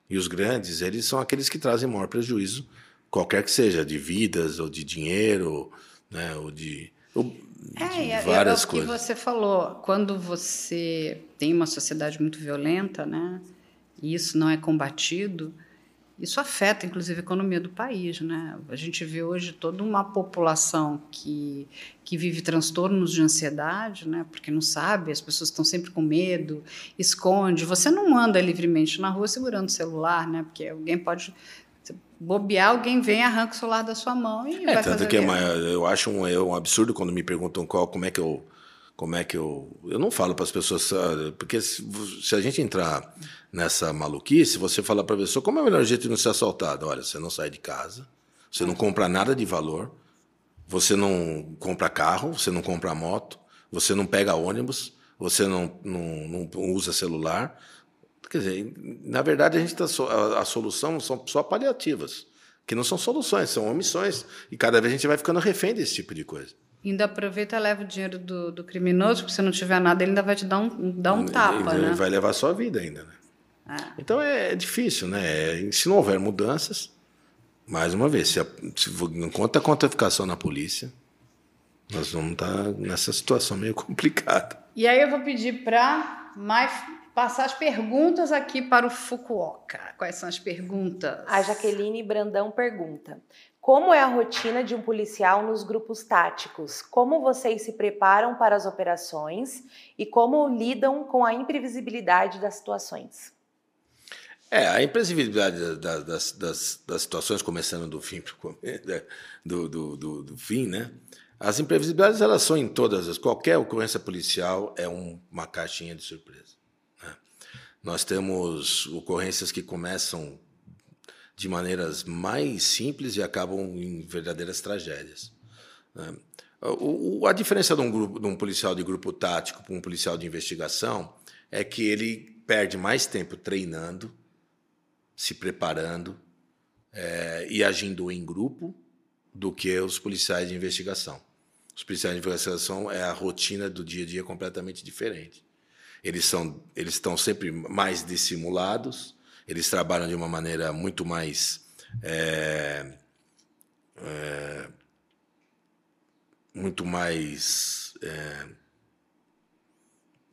e os grandes eles são aqueles que trazem maior prejuízo, qualquer que seja, de vidas ou de dinheiro né? Ou de, ou é, de é, várias é, é coisas. o que você falou. Quando você tem uma sociedade muito violenta, né? E isso não é combatido, isso afeta, inclusive, a economia do país. Né? A gente vê hoje toda uma população que, que vive transtornos de ansiedade, né? porque não sabe, as pessoas estão sempre com medo, esconde. Você não anda livremente na rua segurando o celular, né? porque alguém pode bobear, alguém vem, arranca o celular da sua mão e é, vai tanto fazer que é uma, eu acho um, é um absurdo quando me perguntam qual, como é que eu como é que eu eu não falo para as pessoas porque se, se, a gente entrar nessa maluquice você fala para a pessoa como é o melhor jeito de não ser assaltado olha você não sai de casa você não compra nada de valor você não compra carro você não compra moto você não pega ônibus você não, não, não usa celular Quer dizer, na verdade, a gente tá, a, a solução são só paliativas, que não são soluções, são omissões. E cada vez a gente vai ficando refém desse tipo de coisa. Ainda aproveita e leva o dinheiro do, do criminoso, porque se não tiver nada, ele ainda vai te dar um, dar um tapa, ele né? vai levar a sua vida ainda, né? É. Então é, é, difícil, né? É, se não houver mudanças, mais uma vez, se, a, se enquanto a quantificação na polícia, nós vamos estar tá nessa situação meio *laughs* complicada. E aí eu vou pedir para mais passar as perguntas aqui para o Fukuoka. Quais são as perguntas? A Jaqueline Brandão pergunta: Como é a rotina de um policial nos grupos táticos? Como vocês se preparam para as operações e como lidam com a imprevisibilidade das situações? É, a imprevisibilidade das, das, das, das situações, começando do fim *laughs* né, do, do, do, do, fim, né? As imprevisibilidades elas são em todas as. Qualquer ocorrência policial é um, uma caixinha de surpresa. Nós temos ocorrências que começam de maneiras mais simples e acabam em verdadeiras tragédias. Né? O, a diferença de um, grupo, de um policial de grupo tático para um policial de investigação é que ele perde mais tempo treinando, se preparando é, e agindo em grupo do que os policiais de investigação. Os policiais de investigação é a rotina do dia a dia completamente diferente. Eles, são, eles estão sempre mais dissimulados, eles trabalham de uma maneira muito mais. É, é, muito mais é,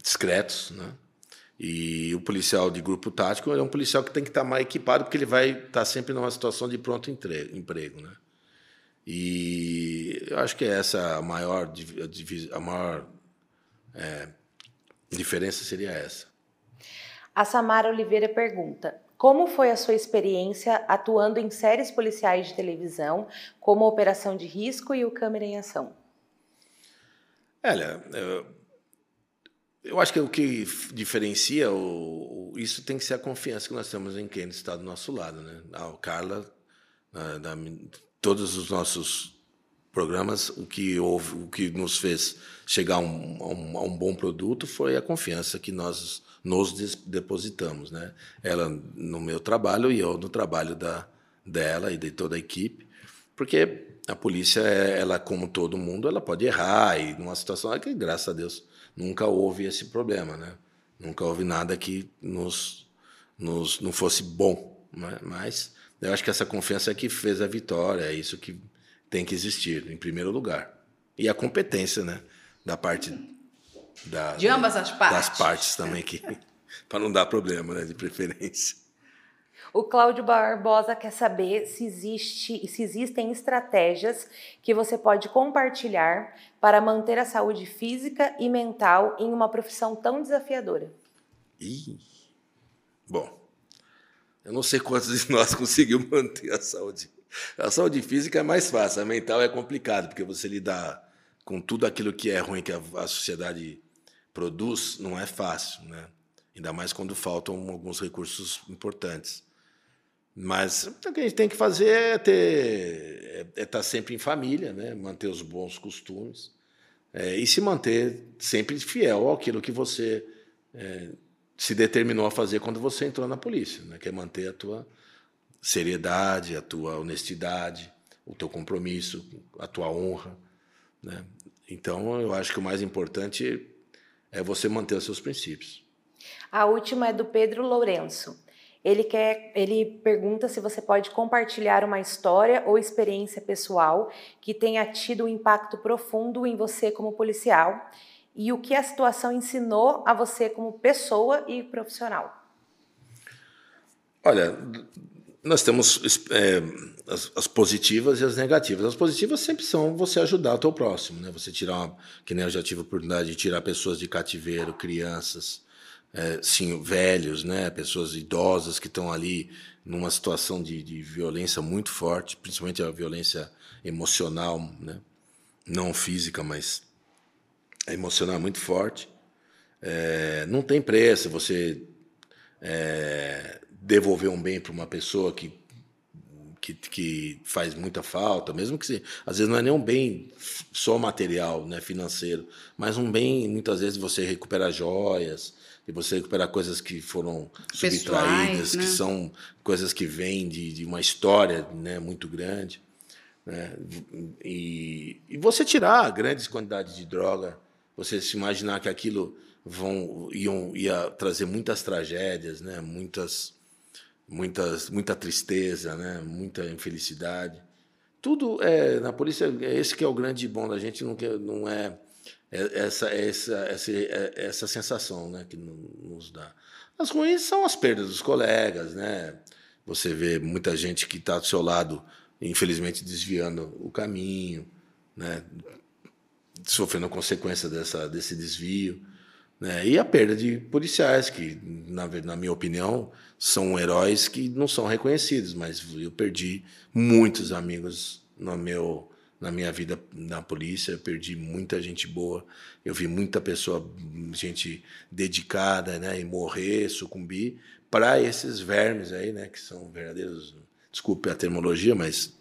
discretos, né? E o policial de grupo tático é um policial que tem que estar mais equipado porque ele vai estar sempre numa situação de pronto emprego, né? E eu acho que essa a maior a maior é, diferença seria essa. A Samara Oliveira pergunta: Como foi a sua experiência atuando em séries policiais de televisão, como Operação de Risco e o Câmera em Ação? Olha, eu acho que o que diferencia o, isso tem que ser a confiança que nós temos em quem está do nosso lado, né? A Carla, todos os nossos programas, o que houve, o que nos fez chegar a um, a um, a um bom produto foi a confiança que nós nos depositamos, né? Ela no meu trabalho e eu no trabalho da dela e de toda a equipe, porque a polícia, é, ela como todo mundo, ela pode errar e numa situação que graças a Deus nunca houve esse problema, né? Nunca houve nada que nos, nos não fosse bom, né? mas eu acho que essa confiança é que fez a vitória, é isso que tem que existir, em primeiro lugar. E a competência, né? Da parte. Da, de ambas as partes. Das partes também, que *laughs* para não dar problema, né? De preferência. O Cláudio Barbosa quer saber se, existe, se existem estratégias que você pode compartilhar para manter a saúde física e mental em uma profissão tão desafiadora. Ih, bom, eu não sei quantos de nós *laughs* conseguimos manter a saúde a saúde física é mais fácil, a mental é complicado, porque você lidar com tudo aquilo que é ruim que a, a sociedade produz não é fácil, né? Ainda mais quando faltam alguns recursos importantes. Mas o que a gente tem que fazer é ter é estar é tá sempre em família, né? manter os bons costumes é, e se manter sempre fiel àquilo que você é, se determinou a fazer quando você entrou na polícia, né? que é manter a tua seriedade, a tua honestidade, o teu compromisso, a tua honra. Né? Então, eu acho que o mais importante é você manter os seus princípios. A última é do Pedro Lourenço. Ele quer, ele pergunta se você pode compartilhar uma história ou experiência pessoal que tenha tido um impacto profundo em você como policial e o que a situação ensinou a você como pessoa e profissional. Olha, nós temos é, as, as, positivas e as negativas. As positivas sempre são você ajudar o teu próximo, né? Você tirar, uma, que nem eu já tive a oportunidade de tirar pessoas de cativeiro, crianças, é, sim, velhos, né, pessoas idosas que estão ali numa situação de, de, violência muito forte, principalmente a violência emocional, né, não física, mas emocional muito forte. É, não tem preço você é, devolver um bem para uma pessoa que, que, que, faz muita falta, mesmo que se, às vezes não é nem um bem só material, né, financeiro, mas um bem, muitas vezes, você recuperar joias, de você recuperar coisas que foram Pessoais, subtraídas, né? que são coisas que vêm de, de uma história né, muito grande. Né? E, e você tirar grandes quantidades de droga, você se imaginar que aquilo vão iam, ia trazer muitas tragédias, né? muitas, muitas, muita tristeza, né? muita infelicidade. Tudo é na polícia, é esse que é o grande bom da gente, não, não é é, essa, essa, essa, é, essa sensação né, que nos dá. As ruins são as perdas dos colegas, né? Você vê muita gente que está do seu lado, infelizmente, desviando o caminho, né? sofrendo consequência dessa, desse desvio. Né? E a perda de policiais, que, na, na minha opinião, são heróis que não são reconhecidos, mas eu perdi muitos amigos no meu na minha vida na polícia, eu perdi muita gente boa, eu vi muita pessoa, gente dedicada, né, e morrer, sucumbir para esses vermes aí, né, que são verdadeiros, desculpe a terminologia, mas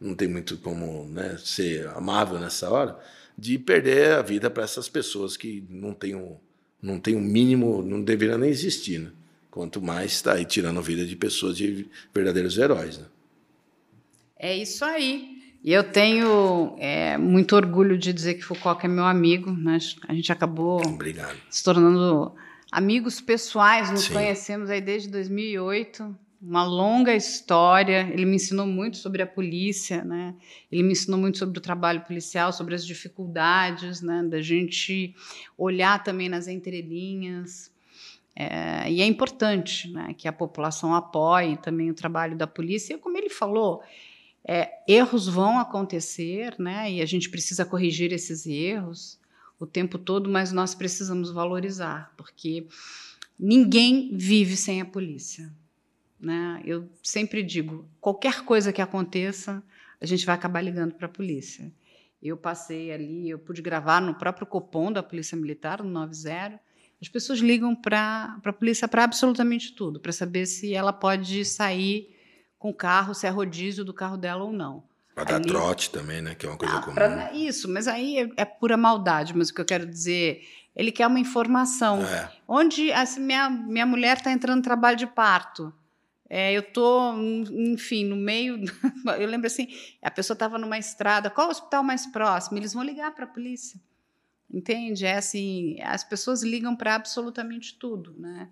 não tem muito como, né, ser amável nessa hora, de perder a vida para essas pessoas que não têm um, não tem um mínimo, não deveria nem existir, né? Quanto mais está aí tirando a vida de pessoas de verdadeiros heróis, né? É isso aí. E eu tenho é, muito orgulho de dizer que Foucault é meu amigo. Né? A gente acabou Obrigado. se tornando amigos pessoais, nos Sim. conhecemos aí desde 2008. Uma longa história. Ele me ensinou muito sobre a polícia, né? Ele me ensinou muito sobre o trabalho policial, sobre as dificuldades, né? Da gente olhar também nas entrelinhas. É, e é importante, né? Que a população apoie também o trabalho da polícia. E como ele falou, é, erros vão acontecer, né? E a gente precisa corrigir esses erros o tempo todo, mas nós precisamos valorizar, porque ninguém vive sem a polícia. Né? Eu sempre digo, qualquer coisa que aconteça, a gente vai acabar ligando para a polícia. Eu passei ali, eu pude gravar no próprio Copom da Polícia Militar, no 90. As pessoas ligam para a polícia para absolutamente tudo, para saber se ela pode sair com o carro, se é rodízio do carro dela ou não. Para dar trote também, né? Que é uma coisa ah, comum. Pra, isso, mas aí é, é, pura maldade. Mas o que eu quero dizer, ele quer uma informação. É. Onde assim, minha, minha mulher está entrando no trabalho de parto. É, eu estou, enfim, no meio. *laughs* eu lembro assim, a pessoa estava numa estrada. Qual o hospital mais próximo? Eles vão ligar para a polícia. Entende? É assim, as pessoas ligam para absolutamente tudo, né?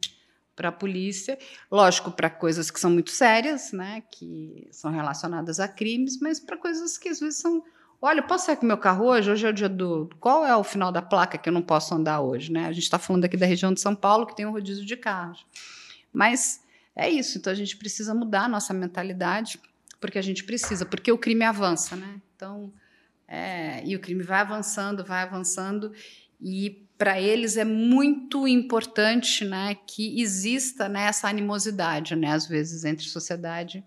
para a polícia, lógico, para coisas que são muito sérias, né, que são relacionadas a crimes, mas para coisas que às vezes são. Olha, posso sair com meu carro hoje? Hoje é o dia do. Qual é o final da placa que eu não posso andar hoje? Né? A gente está falando aqui da região de São Paulo, que tem um rodízio de carros. Mas é isso, então a gente precisa mudar a nossa mentalidade, porque a gente precisa, porque o crime avança, né? Então, é, e o crime vai avançando, vai avançando, e para eles é muito importante né, que exista né, essa animosidade, né, às vezes, entre sociedade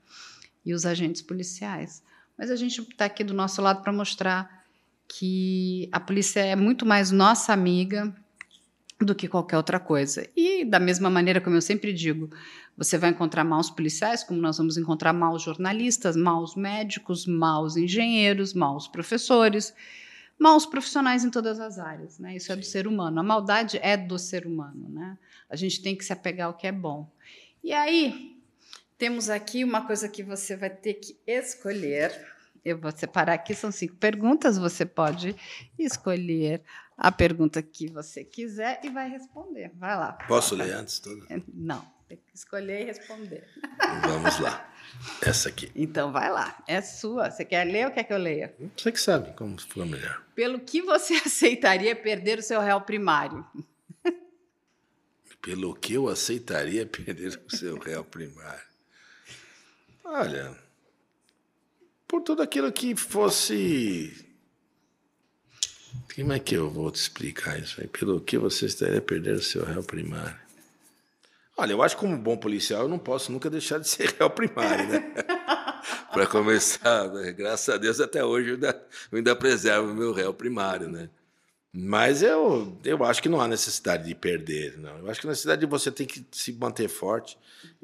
e os agentes policiais. Mas a gente está aqui do nosso lado para mostrar que a polícia é muito mais nossa amiga, do que qualquer outra coisa. E da mesma maneira, como eu sempre digo, você vai encontrar maus policiais, como nós vamos encontrar maus jornalistas, maus médicos, maus engenheiros, maus professores, maus profissionais em todas as áreas. Né? Isso é do ser humano. A maldade é do ser humano. Né? A gente tem que se apegar ao que é bom. E aí, temos aqui uma coisa que você vai ter que escolher. Eu vou separar aqui, são cinco perguntas. Você pode escolher a pergunta que você quiser e vai responder. Vai lá. Posso ler antes tudo? Não, tem que escolher e responder. Vamos lá. Essa aqui. Então vai lá. É sua. Você quer ler ou quer que eu leia? Você que sabe como for melhor. Pelo que você *laughs* aceitaria perder o seu réu primário? Pelo que eu aceitaria perder o seu réu primário? Olha, por tudo aquilo que fosse como é que eu vou te explicar isso aí? Pelo que você estaria perdendo o seu réu primário? Olha, eu acho que como bom policial eu não posso nunca deixar de ser *laughs* réu primário, né? *laughs* Para começar, né? graças a Deus até hoje eu ainda, eu ainda preservo o meu réu primário, né? Mas eu, eu acho que não há necessidade de perder, não. Eu acho que a necessidade de você tem que se manter forte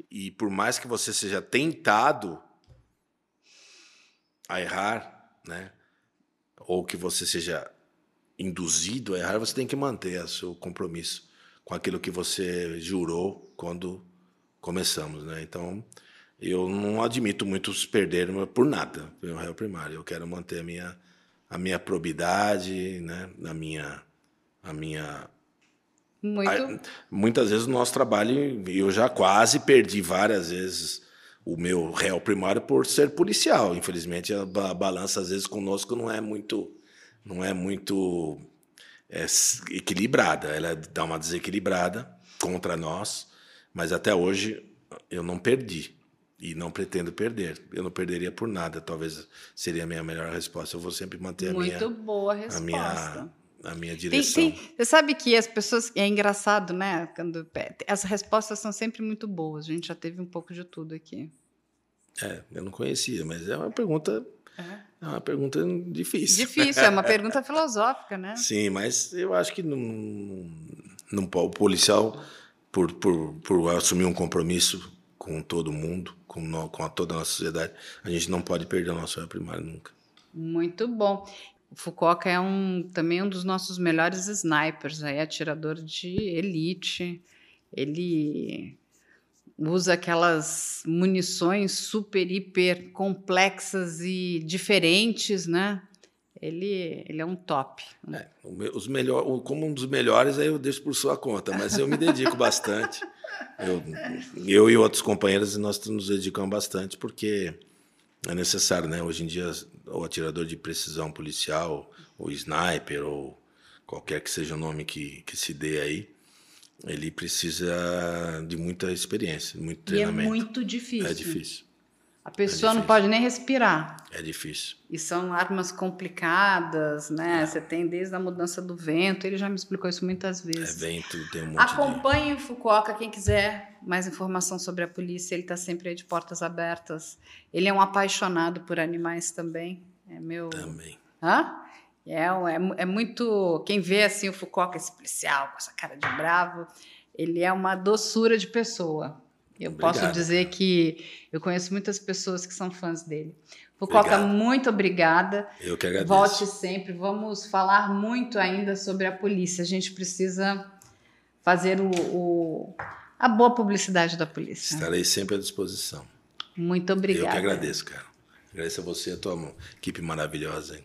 e por mais que você seja tentado a errar, né? Ou que você seja induzido a errar, você tem que manter o seu compromisso com aquilo que você jurou quando começamos, né? Então, eu não admito muitos perderam por nada pelo réu primário. Eu quero manter a minha a minha probidade, né? A minha a minha muito. A, muitas vezes o nosso trabalho, eu já quase perdi várias vezes o meu réu primário por ser policial. Infelizmente, a, a balança às vezes conosco não é muito não é muito é, equilibrada. Ela dá uma desequilibrada contra nós, mas até hoje eu não perdi e não pretendo perder. Eu não perderia por nada. Talvez seria a minha melhor resposta. Eu vou sempre manter Muito a minha boa resposta. A minha, a minha direção. Tem, tem, você sabe que as pessoas é engraçado, né? Quando as respostas são sempre muito boas. A gente já teve um pouco de tudo aqui. É, eu não conhecia, mas é uma pergunta é uma pergunta difícil. Difícil, é uma *laughs* pergunta filosófica, né? Sim, mas eu acho que não, não, o policial, por, por, por assumir um compromisso com todo mundo, com, no, com a, toda a nossa sociedade, a gente não pode perder o nosso primário nunca. Muito bom. O Fukuoka é um, também um dos nossos melhores snipers, aí, atirador de elite. Ele usa aquelas munições super, hiper complexas e diferentes, né? Ele, ele é um top. É, os melhor, como um dos melhores, aí eu deixo por sua conta, mas eu me dedico *laughs* bastante. Eu, eu e outros companheiros, nós nos dedicamos bastante, porque é necessário, né? Hoje em dia, o atirador de precisão policial, o sniper, ou qualquer que seja o nome que, que se dê aí, ele precisa de muita experiência, muito treinamento. E é muito difícil. É difícil. A pessoa é não pode nem respirar. É difícil. E são armas complicadas, né? É. Você tem desde a mudança do vento, ele já me explicou isso muitas vezes. É vento, tem um monte Acompanhe de... o Fukuoka, quem quiser mais informação sobre a polícia, ele está sempre aí de portas abertas. Ele é um apaixonado por animais também. É meu. Também. Hã? É, é, é muito. Quem vê assim o Foucault, esse policial, com essa cara de bravo, ele é uma doçura de pessoa. Eu Obrigado. posso dizer que eu conheço muitas pessoas que são fãs dele. Foucault, muito obrigada. Eu que agradeço. Volte sempre. Vamos falar muito ainda sobre a polícia. A gente precisa fazer o, o a boa publicidade da polícia. Estarei sempre à disposição. Muito obrigada. Eu que agradeço, cara. Agradeço a você e a tua equipe maravilhosa, hein?